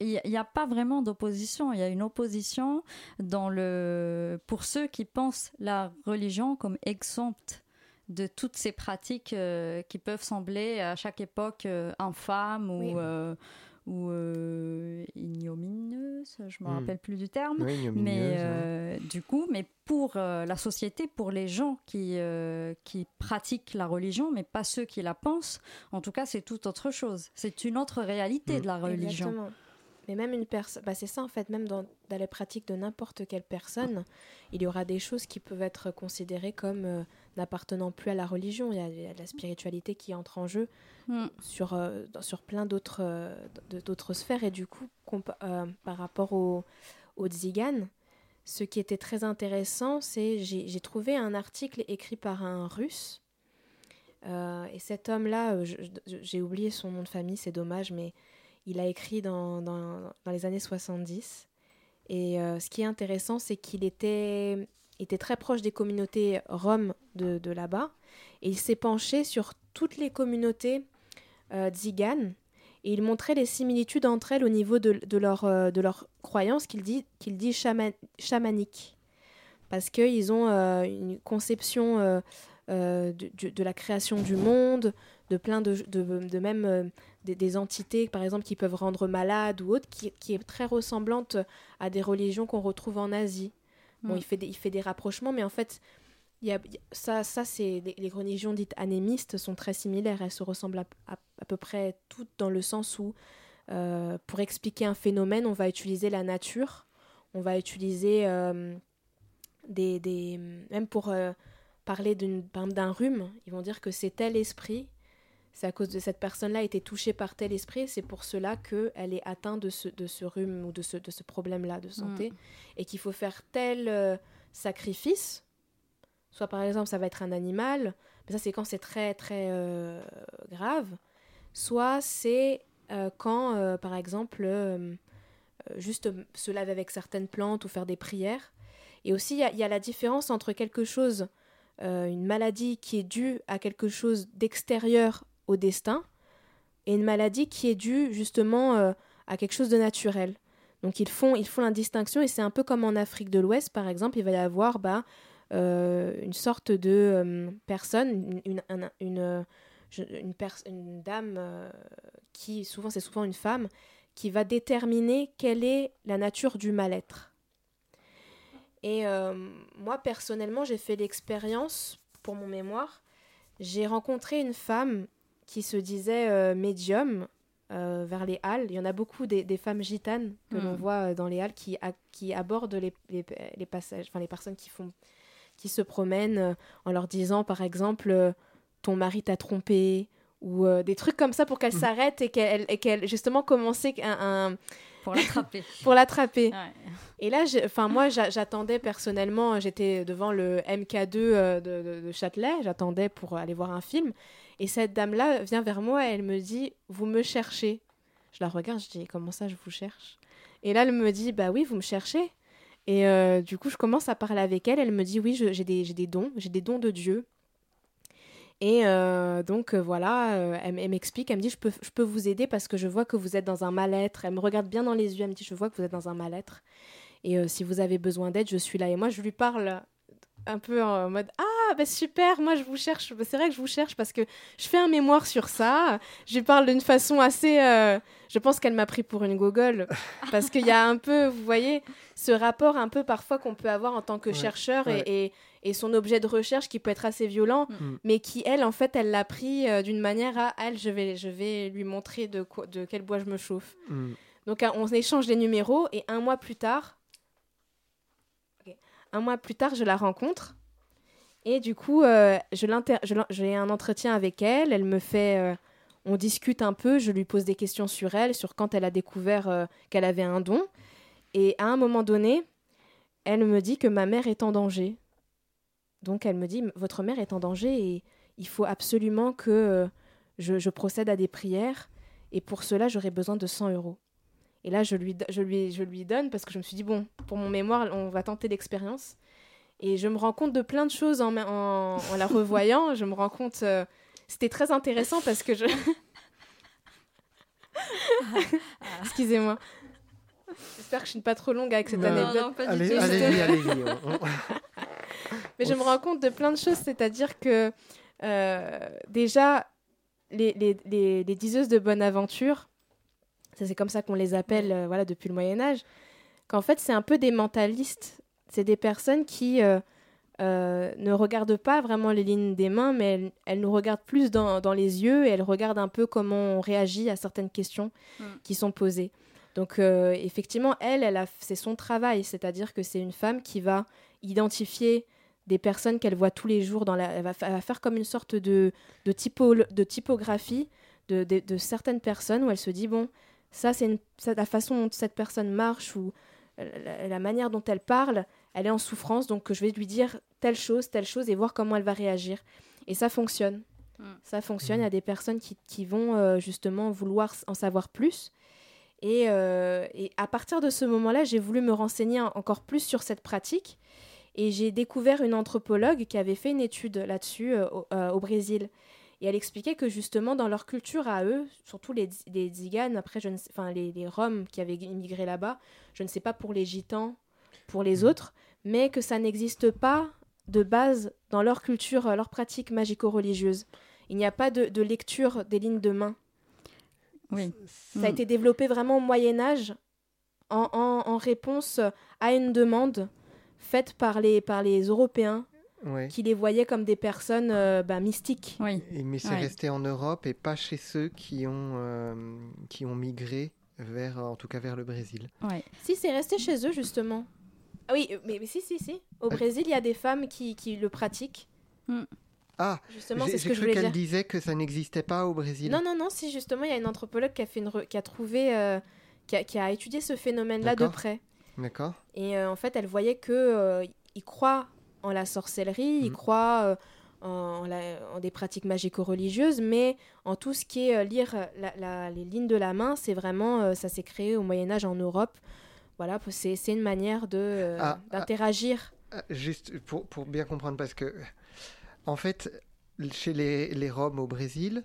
il n'y a pas vraiment d'opposition. Il y a une opposition dans le pour ceux qui pensent la religion comme exempte de toutes ces pratiques euh, qui peuvent sembler à chaque époque euh, infâmes ou, Oui. euh, ou euh, ignominieuses. Je me Hmm. rappelle plus du terme. Oui, Mais du coup, mais pour euh, la société, pour les gens qui, euh, qui pratiquent la religion, mais pas ceux qui la pensent, en tout cas, c'est tout autre chose. C'est une autre réalité Mm. de la religion. Exactement. Mais même une personne, bah c'est ça en fait, même dans, dans les pratiques de n'importe quelle personne, il y aura des choses qui peuvent être considérées comme euh, n'appartenant plus à la religion. Il y, a, il y a de la spiritualité qui entre en jeu Mm. sur, euh, dans- sur plein d'autres euh, sphères. Et du coup, euh, par rapport aux au Tziganes, ce qui était très intéressant, c'est j'ai j'ai trouvé un article écrit par un russe. Et cet homme-là, j'ai oublié son nom de famille, c'est dommage, mais il a écrit dans, dans, les années 70. Et euh, ce qui est intéressant, c'est qu'il était, était très proche des communautés roms de, là-bas. Et il s'est penché sur toutes les communautés euh, tziganes. Et il montrait les similitudes entre elles au niveau de, de leur, euh, de leur croyance qu'il dit, dit chaman- chamanique. parce qu'ils ont euh, une conception de, de, la création du monde, de plein de, de même des, des, entités, par exemple, qui peuvent rendre malades ou autres, qui, qui est très ressemblante à des religions qu'on retrouve en Asie. Bon, mm. il, fait des, il fait des rapprochements, mais en fait, il y a, ça, ça c'est les, les, religions dites anémistes sont très similaires. Elles se ressemblent à, à, à peu près toutes dans le sens où, euh, pour expliquer un phénomène, on va utiliser la nature, on va utiliser euh, des, des, même pour euh, parler d'un rhume, ils vont dire que c'est tel esprit c'est à cause de cette personne-là a été touchée par tel esprit, c'est pour cela qu'elle est atteinte de ce, de ce rhume ou de ce, de ce problème-là de santé, mm. et qu'il faut faire tel euh, sacrifice, soit par exemple ça va être un animal, mais ça c'est quand c'est très très euh, grave, soit c'est euh, quand par exemple juste se laver avec certaines plantes ou faire des prières, et aussi il y, y, a la différence entre quelque chose, une maladie qui est due à quelque chose d'extérieur au destin et une maladie qui est due justement euh, à quelque chose de naturel. Donc ils font, ils font la distinction et c'est un peu comme en Afrique de l'Ouest par exemple, il va y avoir bah, euh, une sorte de euh, personne, une, une, une, une, dame qui, souvent c'est souvent une femme, qui va déterminer quelle est la nature du mal-être. Et moi personnellement j'ai fait l'expérience pour mon mémoire, j'ai rencontré une femme qui se disait euh, médium euh, vers les halles. Il y en a beaucoup des, des femmes gitanes que l'on voit euh, dans les halles qui, a, qui abordent les, les, les, passages, enfin les personnes qui font qui se promènent en leur disant par exemple ton mari t'a trompé ou euh, des trucs comme ça pour qu'elle mm. s'arrête et qu'elle qu justement commencer un, un pour l'attraper. pour l'attraper. Ouais. Et là, enfin moi, j'attendais personnellement, j'étais devant le MK2 de, de, de Châtelet, j'attendais pour aller voir un film, et cette dame-là vient vers moi et elle me dit Vous me cherchez Je la regarde, je dis Comment ça, je vous cherche? Et là, elle me dit Bah oui, vous me cherchez. Et euh, du coup, je commence à parler avec elle. Elle me dit Oui, j'ai des, dons, j'ai des dons de Dieu. Et euh, donc euh, voilà, elle, m'explique, elle me dit je peux, je peux vous aider parce que je vois que vous êtes dans un mal-être. Elle me regarde bien dans les yeux, elle me dit je vois que vous êtes dans un mal-être. Et si vous avez besoin d'aide, je suis là. Et moi, je lui parle un peu en mode Ah ah bah super, moi je vous cherche, c'est vrai que je vous cherche parce que je fais un mémoire sur ça, je parle d'une façon assez, euh, je pense qu'elle m'a pris pour une gogole, parce qu'il y a un peu, vous voyez, ce rapport un peu parfois qu'on peut avoir en tant que ouais, chercheur ouais. Et, et, et, son objet de recherche qui peut être assez violent, mm. mais qui elle en fait elle l'a pris euh, d'une manière à elle, je vais, je vais lui montrer de, quoi, de quel bois je me chauffe. Mm. Donc on échange les numéros et un mois plus tard, okay, un mois plus tard je la rencontre et du coup, euh, j'ai un entretien avec elle. Elle me fait. Euh, on discute un peu. Je lui pose des questions sur elle, sur quand elle a découvert euh, qu'elle avait un don. Et à un moment donné, elle me dit que ma mère est en danger. Donc elle me dit Votre mère est en danger et il faut absolument que je, je, procède à des prières. Et pour cela, j'aurai besoin de 100 euros. Et là, je lui, je, lui, je lui donne parce que je me suis dit Bon, pour mon mémoire, on va tenter l'expérience. Et je me rends compte de plein de choses en, en, en la revoyant. je me rends compte. Euh, C'était très intéressant parce que je. Excusez-moi. J'espère que je ne suis pas trop longue avec cette non, anecdote. Non, allez, allez, allez, Mais je me rends compte de plein de choses, c'est-à-dire que euh, déjà, les, les, les, les, diseuses de bonne aventure, c'est comme ça qu'on les appelle euh, voilà, depuis le Moyen Âge, qu'en fait c'est un peu des mentalistes c'est des personnes qui euh, euh, ne regardent pas vraiment les lignes des mains, mais elles, elles nous regardent plus dans, dans, les yeux et elles regardent un peu comment on réagit à certaines questions mm. qui sont posées. Donc euh, effectivement, elle, elle c'est son travail, c'est-à-dire que c'est une femme qui va identifier des personnes qu'elle voit tous les jours dans la, elle va, elle va faire comme une sorte de, de, typo, de typographie de, de, de, certaines personnes où elle se dit bon, ça c'est la façon dont cette personne marche ou la, la manière dont elle parle, elle est en souffrance, donc je vais lui dire telle chose, telle chose et voir comment elle va réagir. Et ça fonctionne. Mm. Ça fonctionne. Il y a des personnes qui, qui vont euh, justement vouloir en savoir plus. Et, euh, et à partir de ce moment-là, j'ai voulu me renseigner encore plus sur cette pratique. Et j'ai découvert une anthropologue qui avait fait une étude là-dessus euh, au, euh, au, Brésil. Et elle expliquait que justement, dans leur culture à eux, surtout les, les Ziganes, après, je ne sais, enfin, les, les Roms qui avaient immigré là-bas, je ne sais pas pour les Gitans, pour les mmh. autres, mais que ça n'existe pas de base dans leur culture, euh, leur pratique magico-religieuse. Il n'y a pas de, de lecture des lignes de main. Oui. Ça a Mm. été développé vraiment au Moyen Âge en, en- en réponse à une demande faite par les, par les Européens Ouais. qui les voyaient comme des personnes euh, bah, mystiques. Oui. Et- mais c'est Ouais. resté en Europe et pas chez ceux qui ont, euh, qui ont migré vers, en tout cas vers le Brésil. Ouais. Si, c'est resté chez eux, justement. Ah oui, mais, mais si, si, si. Au Euh, Brésil, il y a des femmes qui, qui le pratiquent. Ah, Justement, j'ai c'est ce que je dire. disait que ça n'existait pas au Brésil. Non, non, non, si, justement, il y a une anthropologue qui a, fait une re- qui a trouvé... euh, qui, a, qui a étudié ce phénomène-là de près. D'accord. Et euh, en fait, elle voyait que euh, ils croient en la sorcellerie, ils Mhm. croient euh, en, la- en des pratiques magico-religieuses, mais en tout ce qui est euh, lire la- la- les lignes de la main, c'est vraiment euh, ça s'est créé au Moyen Âge en Europe. Voilà, c'est une manière de euh, Ah, ah. d'interagir. Euh, Juste pour, pour bien comprendre, parce que, en fait, chez les, les Roms au Brésil,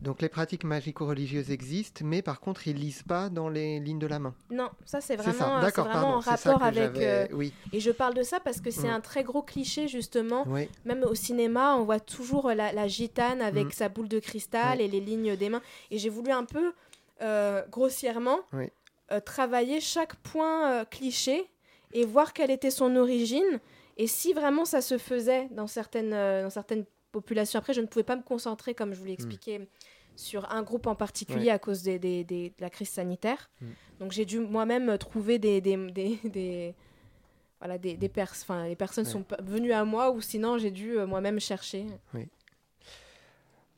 donc les pratiques magico-religieuses existent, mais par contre, ils lisent pas dans les lignes de la main. Non, ça c'est vraiment, ça, pardon. en rapport avec. euh, Oui, et je parle de ça parce que c'est Mm. un très gros cliché justement. oui, Même au cinéma, on voit toujours la, la gitane avec Mm. sa boule de cristal Oui. et les lignes des mains. Et j'ai voulu un peu, euh, grossièrement, Oui. Euh, travailler chaque point euh, cliché et voir quelle était son origine. Et si vraiment ça se faisait dans certaines, euh, dans certaines populations. Après, je ne pouvais pas me concentrer, comme je vous l'ai expliqué, sur un groupe en particulier Ouais. à cause des, des- des- de la crise sanitaire. Mm. Donc j'ai dû moi-même trouver des... des, voilà, des, des pers les personnes Ouais. sont venues à moi ou sinon j'ai dû moi-même chercher.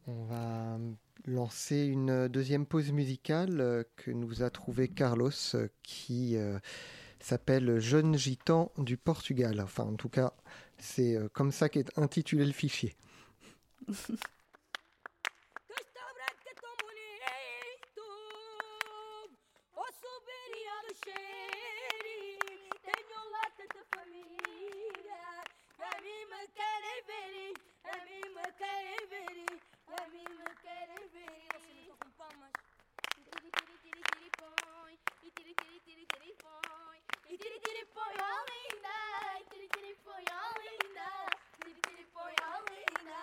on va lancer une deuxième pause musicale euh, que nous a trouvé Carlos, euh, qui euh, s'appelle Jeune Gitan du Portugal. Enfin, en tout cas, c'est euh, comme ça qu'est intitulé le fichier. A mim me querem ver Você não com palmas. Tiri tiri tiri tiri põe. E tiri tiri tiri tiri põe. E tiri tiri põe ó linda. E tiri tiri põe ó linda. Tiri tiri põe ó linda.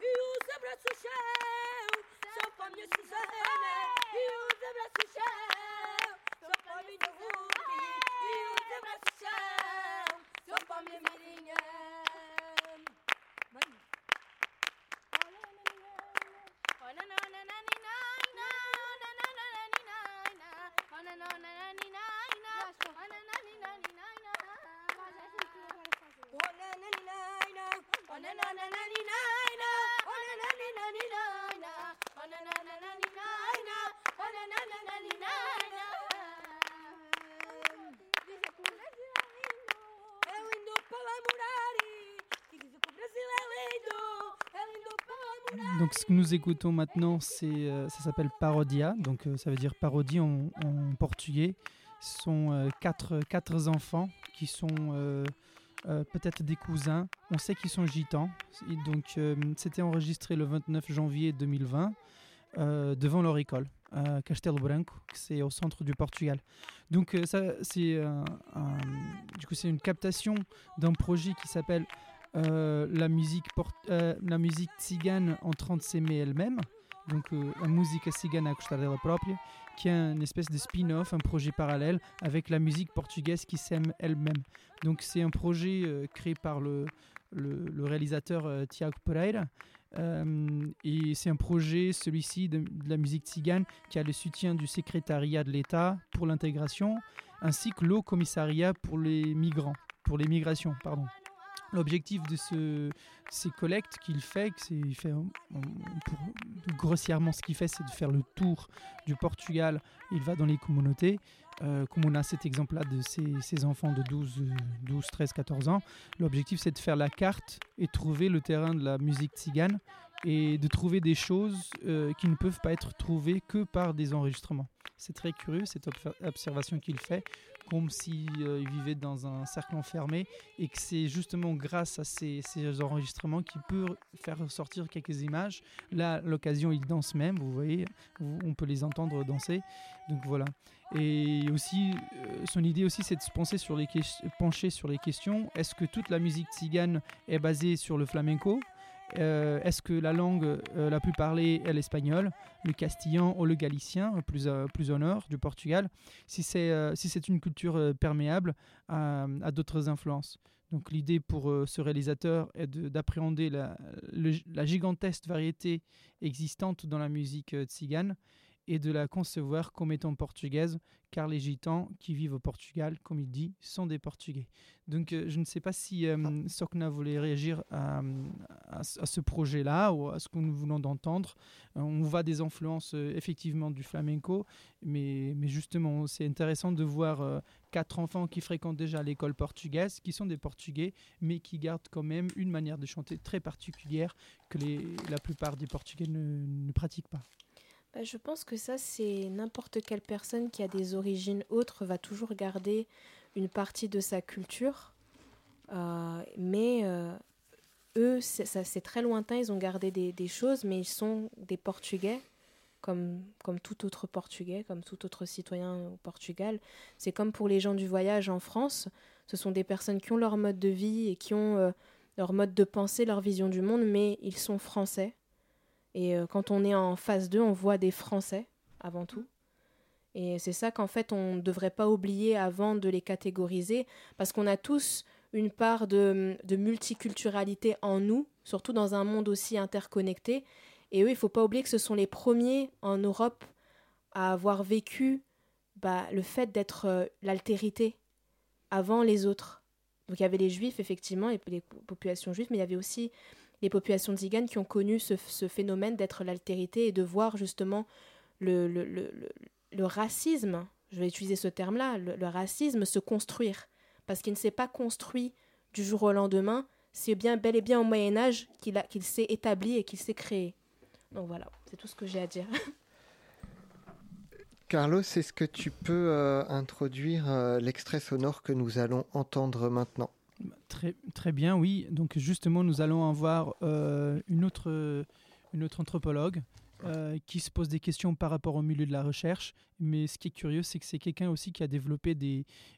E os abraços chão. São para minha Suzana. E os abraços chão. São para minha Ruth. E os abraços chão. São para minha Mirinha. no, no, no. Donc ce que nous écoutons maintenant, c'est, euh, ça s'appelle Parodia, donc euh, ça veut dire parodie en, portugais. Ce sont euh, quatre, quatre enfants qui sont euh, euh, peut-être des cousins. On sait qu'ils sont gitans. Donc euh, c'était enregistré le 29 janvier 2020 euh, devant leur école à Castelo Branco, c'est au centre du Portugal. Donc euh, ça, c'est du coup c'est une captation d'un projet qui s'appelle euh, la musique port- euh, la musique tzigane en train de s'aimer elle-même. Donc euh, la musique cigana a gostar dela própria, qui est une espèce de spin-off, un projet parallèle avec la musique portugaise qui s'aime elle-même. Donc c'est un projet créé par le, le, réalisateur Tiago Pereira. Et c'est un projet, celui-ci, de, de la musique tzigane, qui a le soutien du secrétariat de l'État pour l'intégration, ainsi que l'Haut Commissariat pour les migrants, pour les migrations, pardon. L'objectif de ce, ces collectes qu'il fait, c'est, grossièrement ce qu'il fait, c'est de faire le tour du Portugal. Il va dans les communautés, euh, comme on a cet exemple-là de ces, ces enfants de 12, euh, 12, 13, 14 ans. L'objectif, c'est de faire la carte et trouver le terrain de la musique tzigane et de trouver des choses euh, qui ne peuvent pas être trouvées que par des enregistrements. C'est très curieux cette observation qu'il fait, comme s'il vivait dans un cercle enfermé et que c'est justement grâce à ces, ces enregistrements qu'il peut faire ressortir quelques images. Là, l'occasion, il danse même, vous voyez, on peut les entendre danser. Donc voilà. Et aussi, euh, son idée aussi, c'est de se pencher sur les questions. Est-ce que toute la musique tzigane est basée sur le flamenco? Euh, Est-ce que la langue euh, la plus parlée est l'espagnol, le castillan ou le galicien, plus, euh, plus au nord du Portugal Si c'est si une culture perméable à, d'autres influences? Donc l'idée pour ce réalisateur est de- d'appréhender la, la gigantesque variété existante dans la musique tzigane et de la concevoir comme étant portugaise, car les gitans qui vivent au Portugal, comme il dit, sont des Portugais. Donc euh, je ne sais pas si euh, Sokna voulait réagir à, à ce- à ce projet-là ou à ce que nous venons d'entendre. Euh, on voit des influences euh, effectivement du flamenco, mais, mais justement c'est intéressant de voir quatre enfants qui fréquentent déjà l'école portugaise, qui sont des Portugais, mais qui gardent quand même une manière de chanter très particulière que les, la plupart des Portugais ne, ne pratiquent pas. Bah, je pense que ça, c'est n'importe quelle personne qui a des origines autres va toujours garder une partie de sa culture. Euh, mais euh, eux, c'est très lointain, ils ont gardé des, des choses, mais ils sont des Portugais, comme, comme tout autre Portugais, comme tout autre citoyen au Portugal. C'est comme pour les gens du voyage en France, ce sont des personnes qui ont leur mode de vie et qui ont euh, leur mode de pensée, leur vision du monde, mais ils sont français. Et euh, quand on est en phase 2, on voit des Français avant tout. Et c'est ça qu'en fait, on ne devrait pas oublier avant de les catégoriser, parce qu'on a tous une part de, de multiculturalité en nous, surtout dans un monde aussi interconnecté. Et eux, il ne faut pas oublier que ce sont les premiers en Europe à avoir vécu bah, le fait d'être euh, l'altérité avant les autres. Donc il y avait les juifs, effectivement, et les populations juives, mais il y avait aussi les populations tziganes qui ont connu ce, phénomène d'être l'altérité et de voir justement le, racisme, je vais utiliser ce terme-là, le, racisme se construire. Parce qu'il ne s'est pas construit du jour au lendemain, c'est bien bel et bien au Moyen Âge qu'il s'est établi et qu'il s'est créé. Donc voilà, c'est tout ce que j'ai à dire. Carlos, est-ce que tu peux euh, introduire euh, l'extrait sonore que nous allons entendre maintenant? Très, très bien, oui. Donc justement, nous allons avoir euh, une, autre, une autre anthropologue euh, qui se pose des questions par rapport au milieu de la recherche. Mais ce qui est curieux, c'est que c'est quelqu'un aussi qui a développé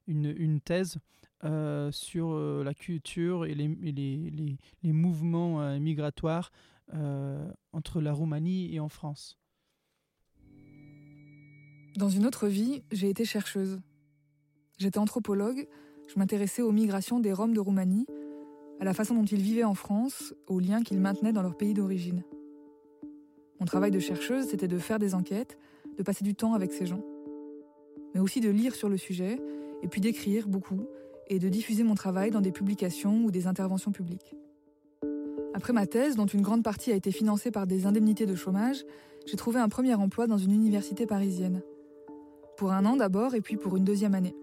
une, une thèse euh, sur la culture et les, et les, les- les mouvements migratoires entre la Roumanie et en France. Dans une autre vie, j'ai été chercheuse. J'étais anthropologue, je m'intéressais aux migrations des Roms de Roumanie, à la façon dont ils vivaient en France, aux liens qu'ils maintenaient dans leur pays d'origine. Mon travail de chercheuse, c'était de faire des enquêtes, de passer du temps avec ces gens, mais aussi de lire sur le sujet, et puis d'écrire beaucoup, et de diffuser mon travail dans des publications ou des interventions publiques. Après ma thèse, dont une grande partie a été financée par des indemnités de chômage, j'ai trouvé un premier emploi dans une université parisienne. Pour un an d'abord et puis pour une deuxième année.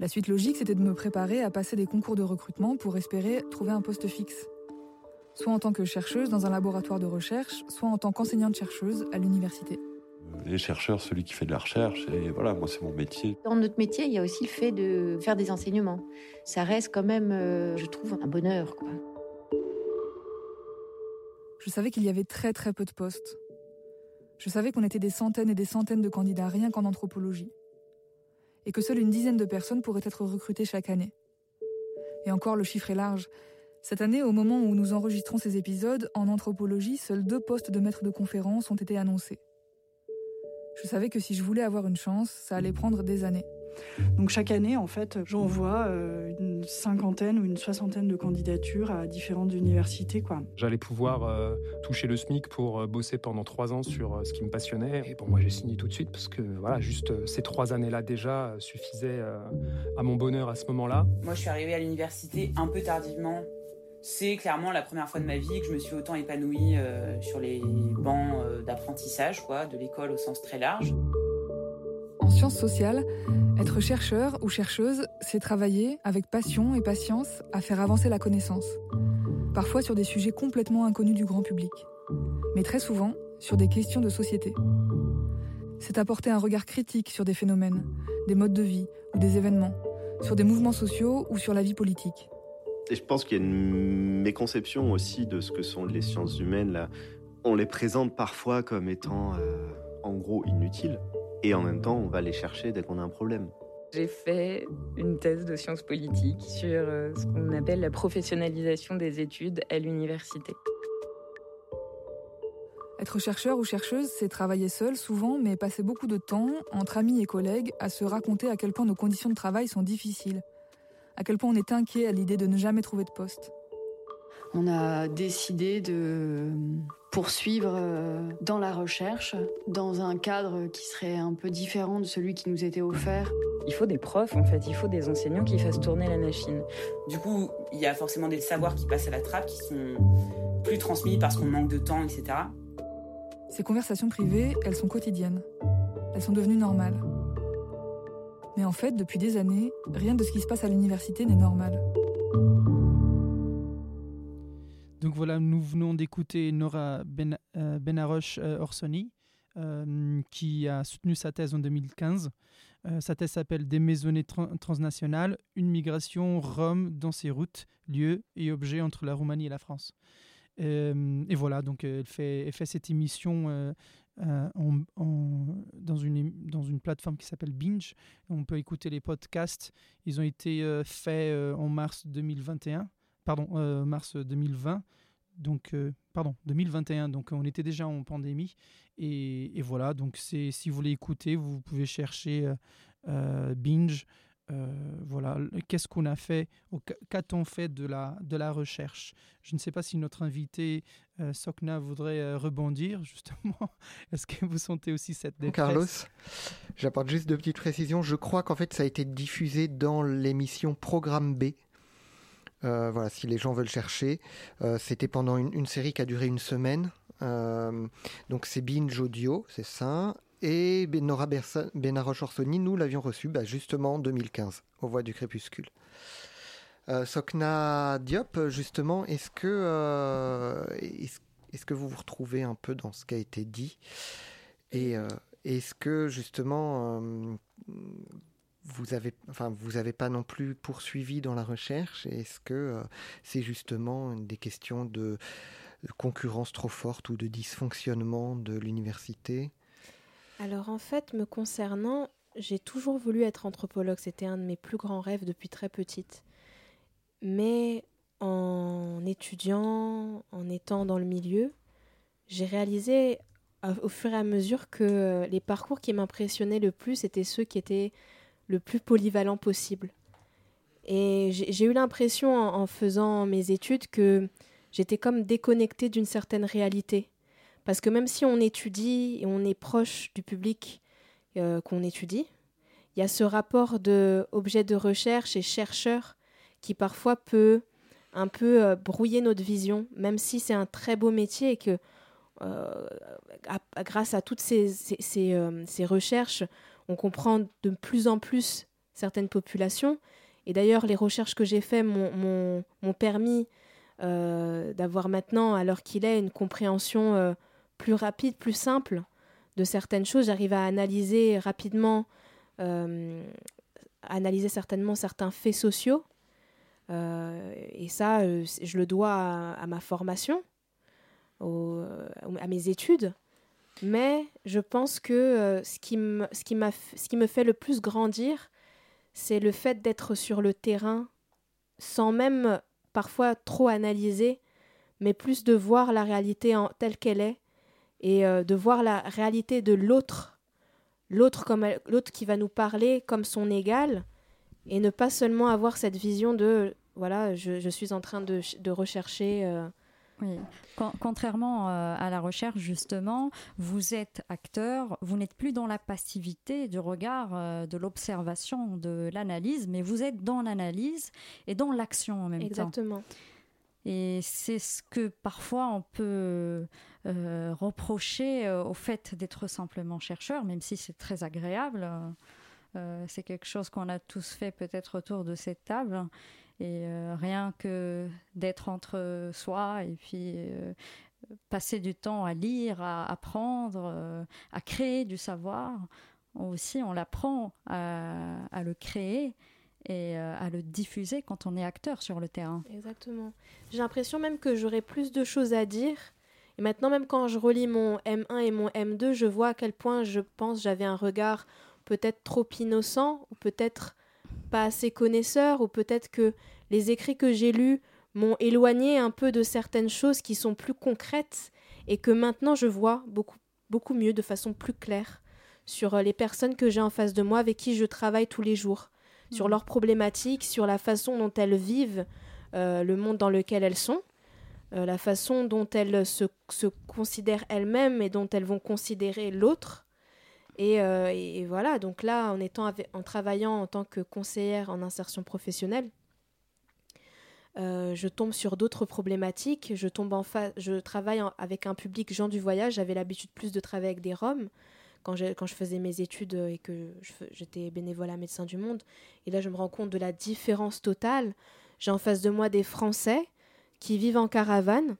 La suite logique, c'était de me préparer à passer des concours de recrutement pour espérer trouver un poste fixe. Soit en tant que chercheuse dans un laboratoire de recherche, soit en tant qu'enseignante-chercheuse à l'université. Les chercheurs, celui qui fait de la recherche, et voilà, moi c'est mon métier. Dans notre métier, il y a aussi le fait de faire des enseignements. Ça reste quand même, euh, je trouve, un bonheur. Quoi. Je savais qu'il y avait très très peu de postes. Je savais qu'on était des centaines et des centaines de candidats rien qu'en anthropologie. Et que seule une dizaine de personnes pourraient être recrutées chaque année. Et encore, le chiffre est large. Cette année, au moment où nous enregistrons ces épisodes, en anthropologie, seuls deux postes de maître de conférence ont été annoncés. Je savais que si je voulais avoir une chance, ça allait prendre des années. Donc chaque année, en fait, j'envoie euh, une cinquantaine ou une soixantaine de candidatures à différentes universités. Quoi. J'allais pouvoir euh, toucher le SMIC pour euh, bosser pendant trois ans sur ce qui me passionnait. Et bon, moi, j'ai signé tout de suite parce que voilà, juste ces trois années-là déjà suffisaient euh, à mon bonheur à ce moment-là. Moi, je suis arrivée à l'université un peu tardivement. C'est clairement la première fois de ma vie que je me suis autant épanouie euh, sur les bancs euh, d'apprentissage, quoi, de l'école au sens très large. En sciences sociales, être chercheur ou chercheuse, c'est travailler avec passion et patience à faire avancer la connaissance. parfois sur des sujets complètement inconnus du grand public, mais très souvent sur des questions de société. C'est apporter un regard critique sur des phénomènes, des modes de vie ou des événements, sur des mouvements sociaux ou sur la vie politique. Et je pense qu'il y a une méconception aussi de ce que sont les sciences humaines. Là. On les présente parfois comme étant euh, en gros inutiles, et en même temps on va les chercher dès qu'on a un problème. J'ai fait une thèse de sciences politiques sur euh, ce qu'on appelle la professionnalisation des études à l'université. Être chercheur ou chercheuse, c'est travailler seul souvent, mais passer beaucoup de temps, entre amis et collègues, à se raconter à quel point nos conditions de travail sont difficiles, à quel point on est inquiet à l'idée de ne jamais trouver de poste. On a décidé de poursuivre euh, dans la recherche, dans un cadre qui serait un peu différent de celui qui nous était offert. Il faut des profs, en fait, il faut des enseignants qui fassent tourner la machine. Du coup, il y a forcément des savoirs qui passent à la trappe, qui sont plus transmis parce qu'on manque de temps, etc. Ces conversations privées, elles sont quotidiennes. Elles sont devenues normales. Mais en fait, depuis des années, rien de ce qui se passe à l'université n'est normal. Donc voilà, nous venons d'écouter Nora ben, euh, Benaroche euh, Orsoni, euh, qui a soutenu sa thèse en 2015. sa thèse s'appelle Des maisonnées transnationales, une migration Rome dans ses routes, lieux et objets entre la Roumanie et la France. et voilà, donc elle fait, cette émission dans une plateforme qui s'appelle Binge. On peut écouter les podcasts. Ils ont été faits en mars 2021 pardon, euh, mars 2020, donc euh, pardon, 2021. Donc on était déjà en pandémie et, voilà. Donc c'est si vous voulez écouter, vous pouvez chercher euh, binge. voilà, qu'est-ce qu'on a fait, qu'a-t-on fait de la, de la recherche? Je ne sais pas si notre invité Sokna voudrait rebondir, justement. Est-ce que vous sentez aussi cette détresse? Carlos, j'apporte juste deux petites précisions. Je crois qu'en fait, ça a été diffusé dans l'émission Programme B euh, voilà, si les gens veulent chercher. Euh, c'était pendant une, série qui a duré une semaine. Euh, donc c'est Binge Audio, c'est ça. Et Nora Benaroche Orsoni, nous l'avions reçu bah, justement en 2015, aux Voix du Crépuscule. Sokna Diop, justement, est-ce que, est-ce, que vous vous retrouvez un peu dans ce qui a été dit? Et est-ce que justement vous avez, enfin, vous pas non plus poursuivi dans la recherche? Est-ce que euh, c'est justement des questions de, concurrence trop forte ou de dysfonctionnement de l'université? Alors en fait, me concernant, j'ai toujours voulu être anthropologue. C'était un de mes plus grands rêves depuis très petite. Mais en étudiant, en étant dans le milieu, j'ai réalisé au fur et à mesure que les parcours qui m'impressionnaient le plus étaient ceux qui étaient le plus polyvalent possible. Et j'ai eu l'impression en, faisant mes études que j'étais comme déconnectée d'une certaine réalité. Parce que même si on étudie et on est proche du public euh, qu'on étudie, il y a ce rapport de objet de recherche et chercheur qui parfois peut un peu euh, brouiller notre vision, même si c'est un très beau métier et que euh, grâce à toutes ces, ces recherches, on comprend de plus en plus certaines populations. Et d'ailleurs, les recherches que j'ai faites m'ont permis euh, d'avoir maintenant, alors qu'il est, une compréhension euh, plus rapide, plus simple de certaines choses. J'arrive à analyser rapidement, euh, analyser certainement certains faits sociaux. et ça, je le dois à, ma formation, à mes études. Mais je pense que euh, ce, qui me, ce, qui ce qui me fait le plus grandir, c'est le fait d'être sur le terrain sans même parfois trop analyser, mais plus de voir la réalité en, telle qu'elle est et euh, de voir la réalité de l'autre, l'autre comme l'autre qui va nous parler comme son égal et ne pas seulement avoir cette vision de voilà je, suis en train de, rechercher euh, oui. Contrairement euh, à la recherche, justement, vous êtes acteur, vous n'êtes plus dans la passivité du regard, euh, de l'observation, de l'analyse, mais vous êtes dans l'analyse et dans l'action en même temps. Exactement. Et c'est ce que parfois on peut euh, reprocher au fait d'être simplement chercheur, même si c'est très agréable. c'est quelque chose qu'on a tous fait peut-être autour de cette table. Et euh, rien que d'être entre soi et puis euh, passer du temps à lire, à apprendre, euh, à créer du savoir, aussi on l'apprend à, à le créer et à le diffuser quand on est acteur sur le terrain. Exactement. J'ai l'impression même que j'aurais plus de choses à dire. Et maintenant, même quand je relis mon M1 et mon M2, je vois à quel point je pense j'avais un regard peut-être trop innocent, ou peut-être pas assez connaisseur, ou peut-être que les écrits que j'ai lus m'ont éloigné un peu de certaines choses qui sont plus concrètes et que maintenant je vois beaucoup, beaucoup mieux, de façon plus claire, sur euh, les personnes que j'ai en face de moi, avec qui je travaille tous les jours, sur Mhm. leurs problématiques, sur la façon dont elles vivent euh, le monde dans lequel elles sont, euh, la façon dont elles se, se considèrent elles-mêmes et dont elles vont considérer l'autre. Et, euh, et- voilà, donc là, en, travaillant en tant que conseillère en insertion professionnelle, euh, je tombe sur d'autres problématiques. Je, tombe en fa- je travaille avec un public gens du voyage. J'avais l'habitude plus de travailler avec des Roms quand, je faisais mes études et que j'étais bénévole à Médecins du Monde. Et là, je me rends compte de la différence totale. J'ai en face de moi des Français qui vivent en caravane,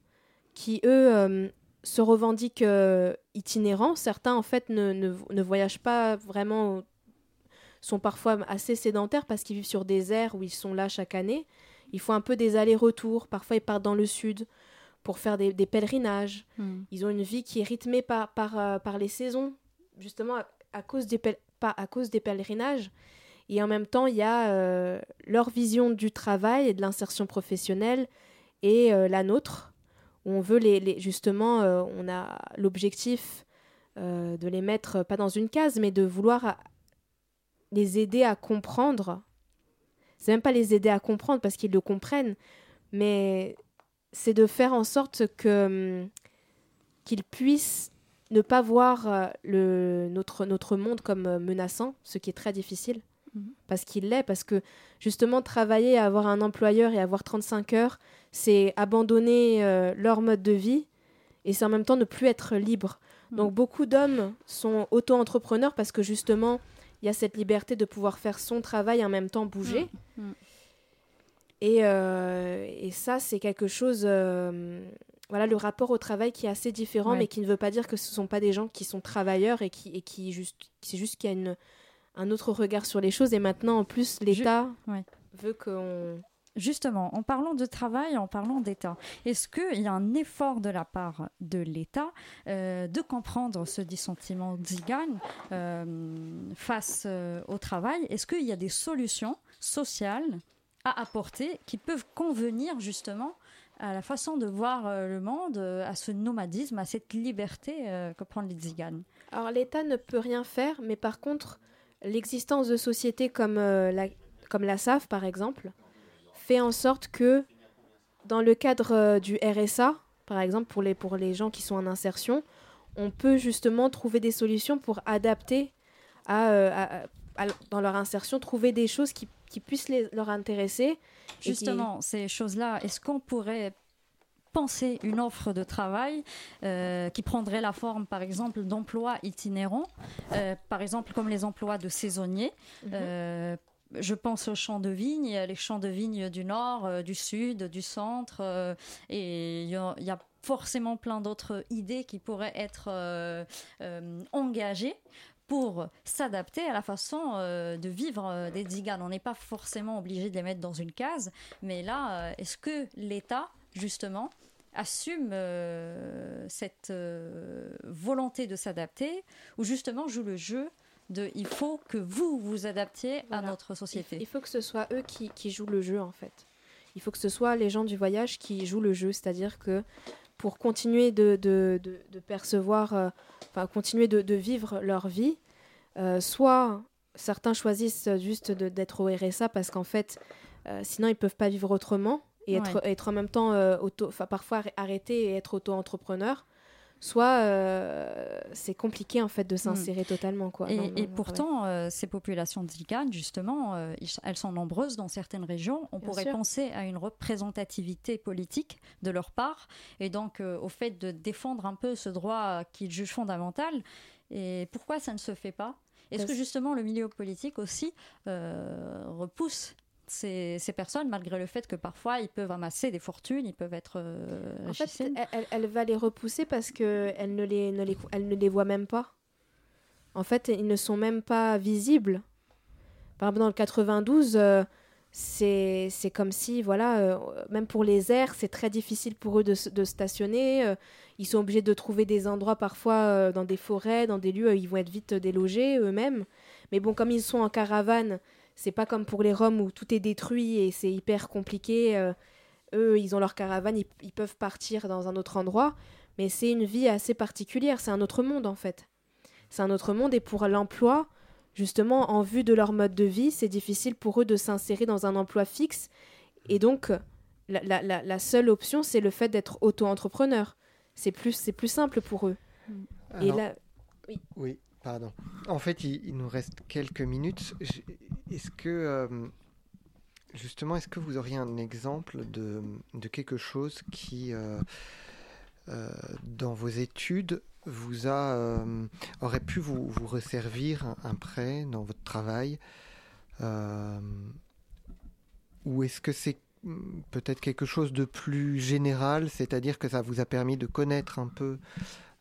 qui, eux, euh, se revendiquent itinérants. Certains, en fait, ne, ne, ne voyagent pas vraiment, sont parfois assez sédentaires parce qu'ils vivent sur des aires où ils sont là chaque année. Ils font un peu des allers-retours. Parfois, ils partent dans le sud pour faire des, des pèlerinages. Mm. Ils ont une vie qui est rythmée par, par, euh, par les saisons, justement à, à cause des pas à cause des pèlerinages. Et en même temps, il y a euh, leur vision du travail et de l'insertion professionnelle et euh, la nôtre, où on veut les, justement, euh, on a l'objectif euh, de les mettre euh, pas dans une case, mais de vouloir les aider à comprendre. C'est même pas les aider à comprendre parce qu'ils le comprennent, mais c'est de faire en sorte que hum, qu'ils puissent ne pas voir notre, monde comme menaçant, ce qui est très difficile, Mhm. parce qu'il l'est, parce que justement travailler, avoir un employeur et avoir 35 heures, c'est abandonner euh, leur mode de vie et c'est en même temps ne plus être libre. Donc beaucoup d'hommes sont auto-entrepreneurs parce que justement, il y a cette liberté de pouvoir faire son travail et en même temps bouger. Mm. Et, euh, et ça, c'est quelque chose. euh, voilà, le rapport au travail qui est assez différent, Ouais. mais qui ne veut pas dire que ce ne sont pas des gens qui sont travailleurs et qui, et qui juste. C'est juste qu'il y a une, un autre regard sur les choses. Et maintenant, en plus, l'État Ouais. veut qu'on. Justement, en parlant de travail, en parlant d'État, est-ce qu'il y a un effort de la part de l'État euh, de comprendre ce dissentiment tzigane euh, face euh, au travail? Est-ce qu'il y a des solutions sociales à apporter qui peuvent convenir justement à la façon de voir euh, le monde, à ce nomadisme, à cette liberté euh, que prennent les tziganes Alors, l'État ne peut rien faire, mais par contre, l'existence de sociétés comme, euh, la, comme la SAF, par exemple, fait en sorte que, dans le cadre euh, du RSA, par exemple, pour les, pour les gens qui sont en insertion, on peut justement trouver des solutions pour adapter à, euh, dans leur insertion, trouver des choses qui, qui puissent les- leur intéresser. Justement, ces choses-là, est-ce qu'on pourrait penser une offre de travail euh, qui prendrait la forme, par exemple, d'emplois itinérants, euh, par exemple comme les emplois de saisonniers Mhm. Euh, je pense aux champs de a les champs de vignes du nord, du sud, du centre, et il y, a- il y a forcément plein d'autres idées qui pourraient être engagées pour s'adapter à la façon euh, de vivre euh, des tziganes. On n'est pas forcément obligé de les mettre dans une case, mais là, euh, est-ce que l'État, justement, assume euh, cette euh, volonté de s'adapter ou justement joue le jeu de il faut que vous vous adaptiez à notre société Il faut que ce soit eux qui, qui jouent le jeu, en fait. Il faut que ce soit les gens du voyage qui jouent le jeu, c'est-à-dire que pour continuer de, de, de- de percevoir, euh, enfin, continuer de, vivre leur vie, soit certains choisissent juste de- d'être au RSA parce qu'en fait, sinon ils peuvent pas vivre autrement et être, Ouais. être en même temps euh, auto, parfois arr- arrêter et être auto-entrepreneur. Soit euh, c'est compliqué en fait de s'insérer totalement quoi. Et, pourtant, euh, ces populations tziganes, justement, euh, elles sont nombreuses dans certaines régions. On Bien pourrait sûr. penser à une représentativité politique de leur part, et donc au fait de défendre un peu ce droit qu'ils jugent fondamental. Et pourquoi ça ne se fait pas? Est-ce que justement le milieu politique aussi repousse ces, ces personnes, malgré le fait que parfois ils peuvent amasser des fortunes, ils peuvent être euh, En fait, elle, va les repousser parce qu'elle ne les, ne les, elle ne les voit même pas. En fait, ils ne sont même pas visibles. Par exemple, dans le 92, euh, c'est c'est comme si, voilà, euh, même pour les airs, c'est très difficile pour eux de, stationner. euh, ils sont obligés de trouver des endroits parfois dans des forêts, dans des lieux, ils vont être vite délogés eux-mêmes. Mais bon, comme ils sont en caravane, c'est pas comme pour les Roms où tout est détruit et c'est hyper compliqué. euh, eux, ils ont leur caravane, ils, ils peuvent partir dans un autre endroit, mais c'est une vie assez particulière, c'est un autre monde en fait. C'est un autre monde et pour l'emploi, justement, en vue de leur mode de vie, c'est difficile pour eux de s'insérer dans un emploi fixe. Et donc, la, la- la- la seule option, c'est le fait d'être auto-entrepreneur. C'est plus, c'est plus simple pour eux. Et Alors- là, oui. Oui, pardon. En fait, il, nous reste quelques minutes. Est-ce que, euh, justement, est-ce que vous auriez un exemple de, quelque chose qui, euh, euh, dans vos études, vous aurait pu vous, vous resservir prêt dans votre travail Ou est-ce que c'est peut-être quelque chose de plus général, c'est-à-dire que ça vous a permis de connaître un peu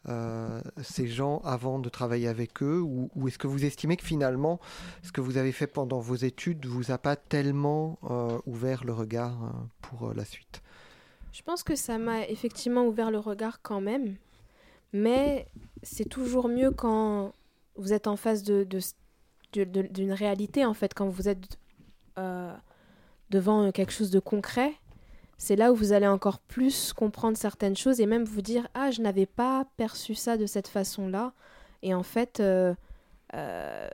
euh, ces gens avant de travailler avec eux ou, est-ce que vous estimez que finalement ce que vous avez fait pendant vos études vous a pas tellement euh, ouvert le regard euh, pour la suite? Je pense que ça m'a effectivement ouvert le regard quand même, mais c'est toujours mieux quand vous êtes en face de, d'une réalité, en fait, quand vous êtes devant quelque chose de concret. C'est là où vous allez encore plus comprendre certaines choses et même vous dire Ah, je n'avais pas perçu ça de cette façon-là. Et en fait, euh, euh,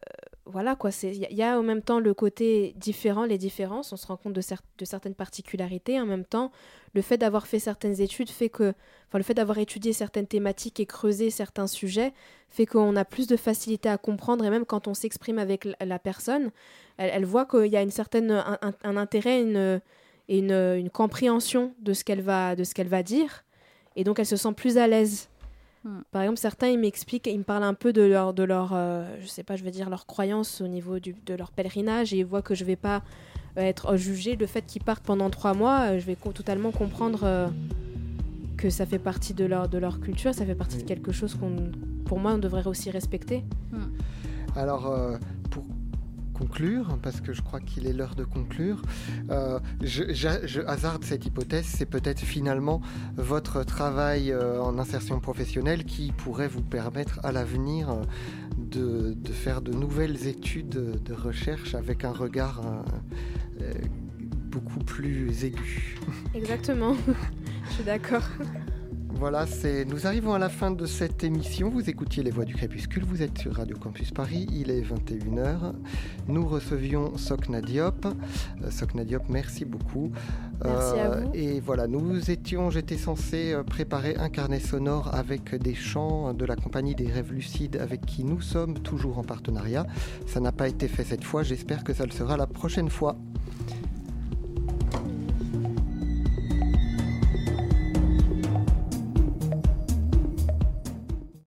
voilà quoi, c'est- il y, a- en même temps le côté différent, les différences, on se rend compte de, de certaines particularités. En même temps, le fait d'avoir fait certaines études fait que, enfin, le fait d'avoir étudié certaines thématiques et creusé certains sujets fait qu'on a plus de facilité à comprendre et même quand on s'exprime avec la, personne, elle, elle voit qu'il y a une certaine, un, un- un intérêt une, et une, une compréhension de ce qu'elle va, de ce qu'elle va dire et donc elle se sent plus à l'aise. Par exemple, certains, ils m'expliquent, ils me parlent un peu de leur, de leur euh, je sais pas, je vais dire leur croyance au niveau du, de leur pèlerinage et ils voient que je vais pas euh, être jugée. Le fait qu'ils partent pendant trois mois, euh, je vais co- totalement comprendre euh, que ça fait partie de leur, de leur culture, ça fait partie de quelque chose qu'on, pour moi, on devrait aussi respecter. Alors, euh, pour conclure, parce que je crois qu'il est l'heure de conclure, euh, je, hasarde cette hypothèse, c'est peut-être finalement votre travail euh, en insertion professionnelle qui pourrait vous permettre à l'avenir euh, de, faire de nouvelles études de recherche avec un regard beaucoup plus aigu. Exactement, je suis d'accord. Voilà, c'est nous arrivons à la fin de cette émission. Vous écoutiez Les Voix du Crépuscule, vous êtes sur Radio Campus Paris, il est 21h. Nous recevions Sokna Diop. Euh, Sokna Diop, merci beaucoup. Euh, Merci à vous. Et voilà, nous étions, j'étais censé euh, préparer un carnet sonore avec des chants de la compagnie des Rêves Lucides avec qui nous sommes toujours en partenariat. Ça n'a pas été fait cette fois, j'espère que ça le sera la prochaine fois.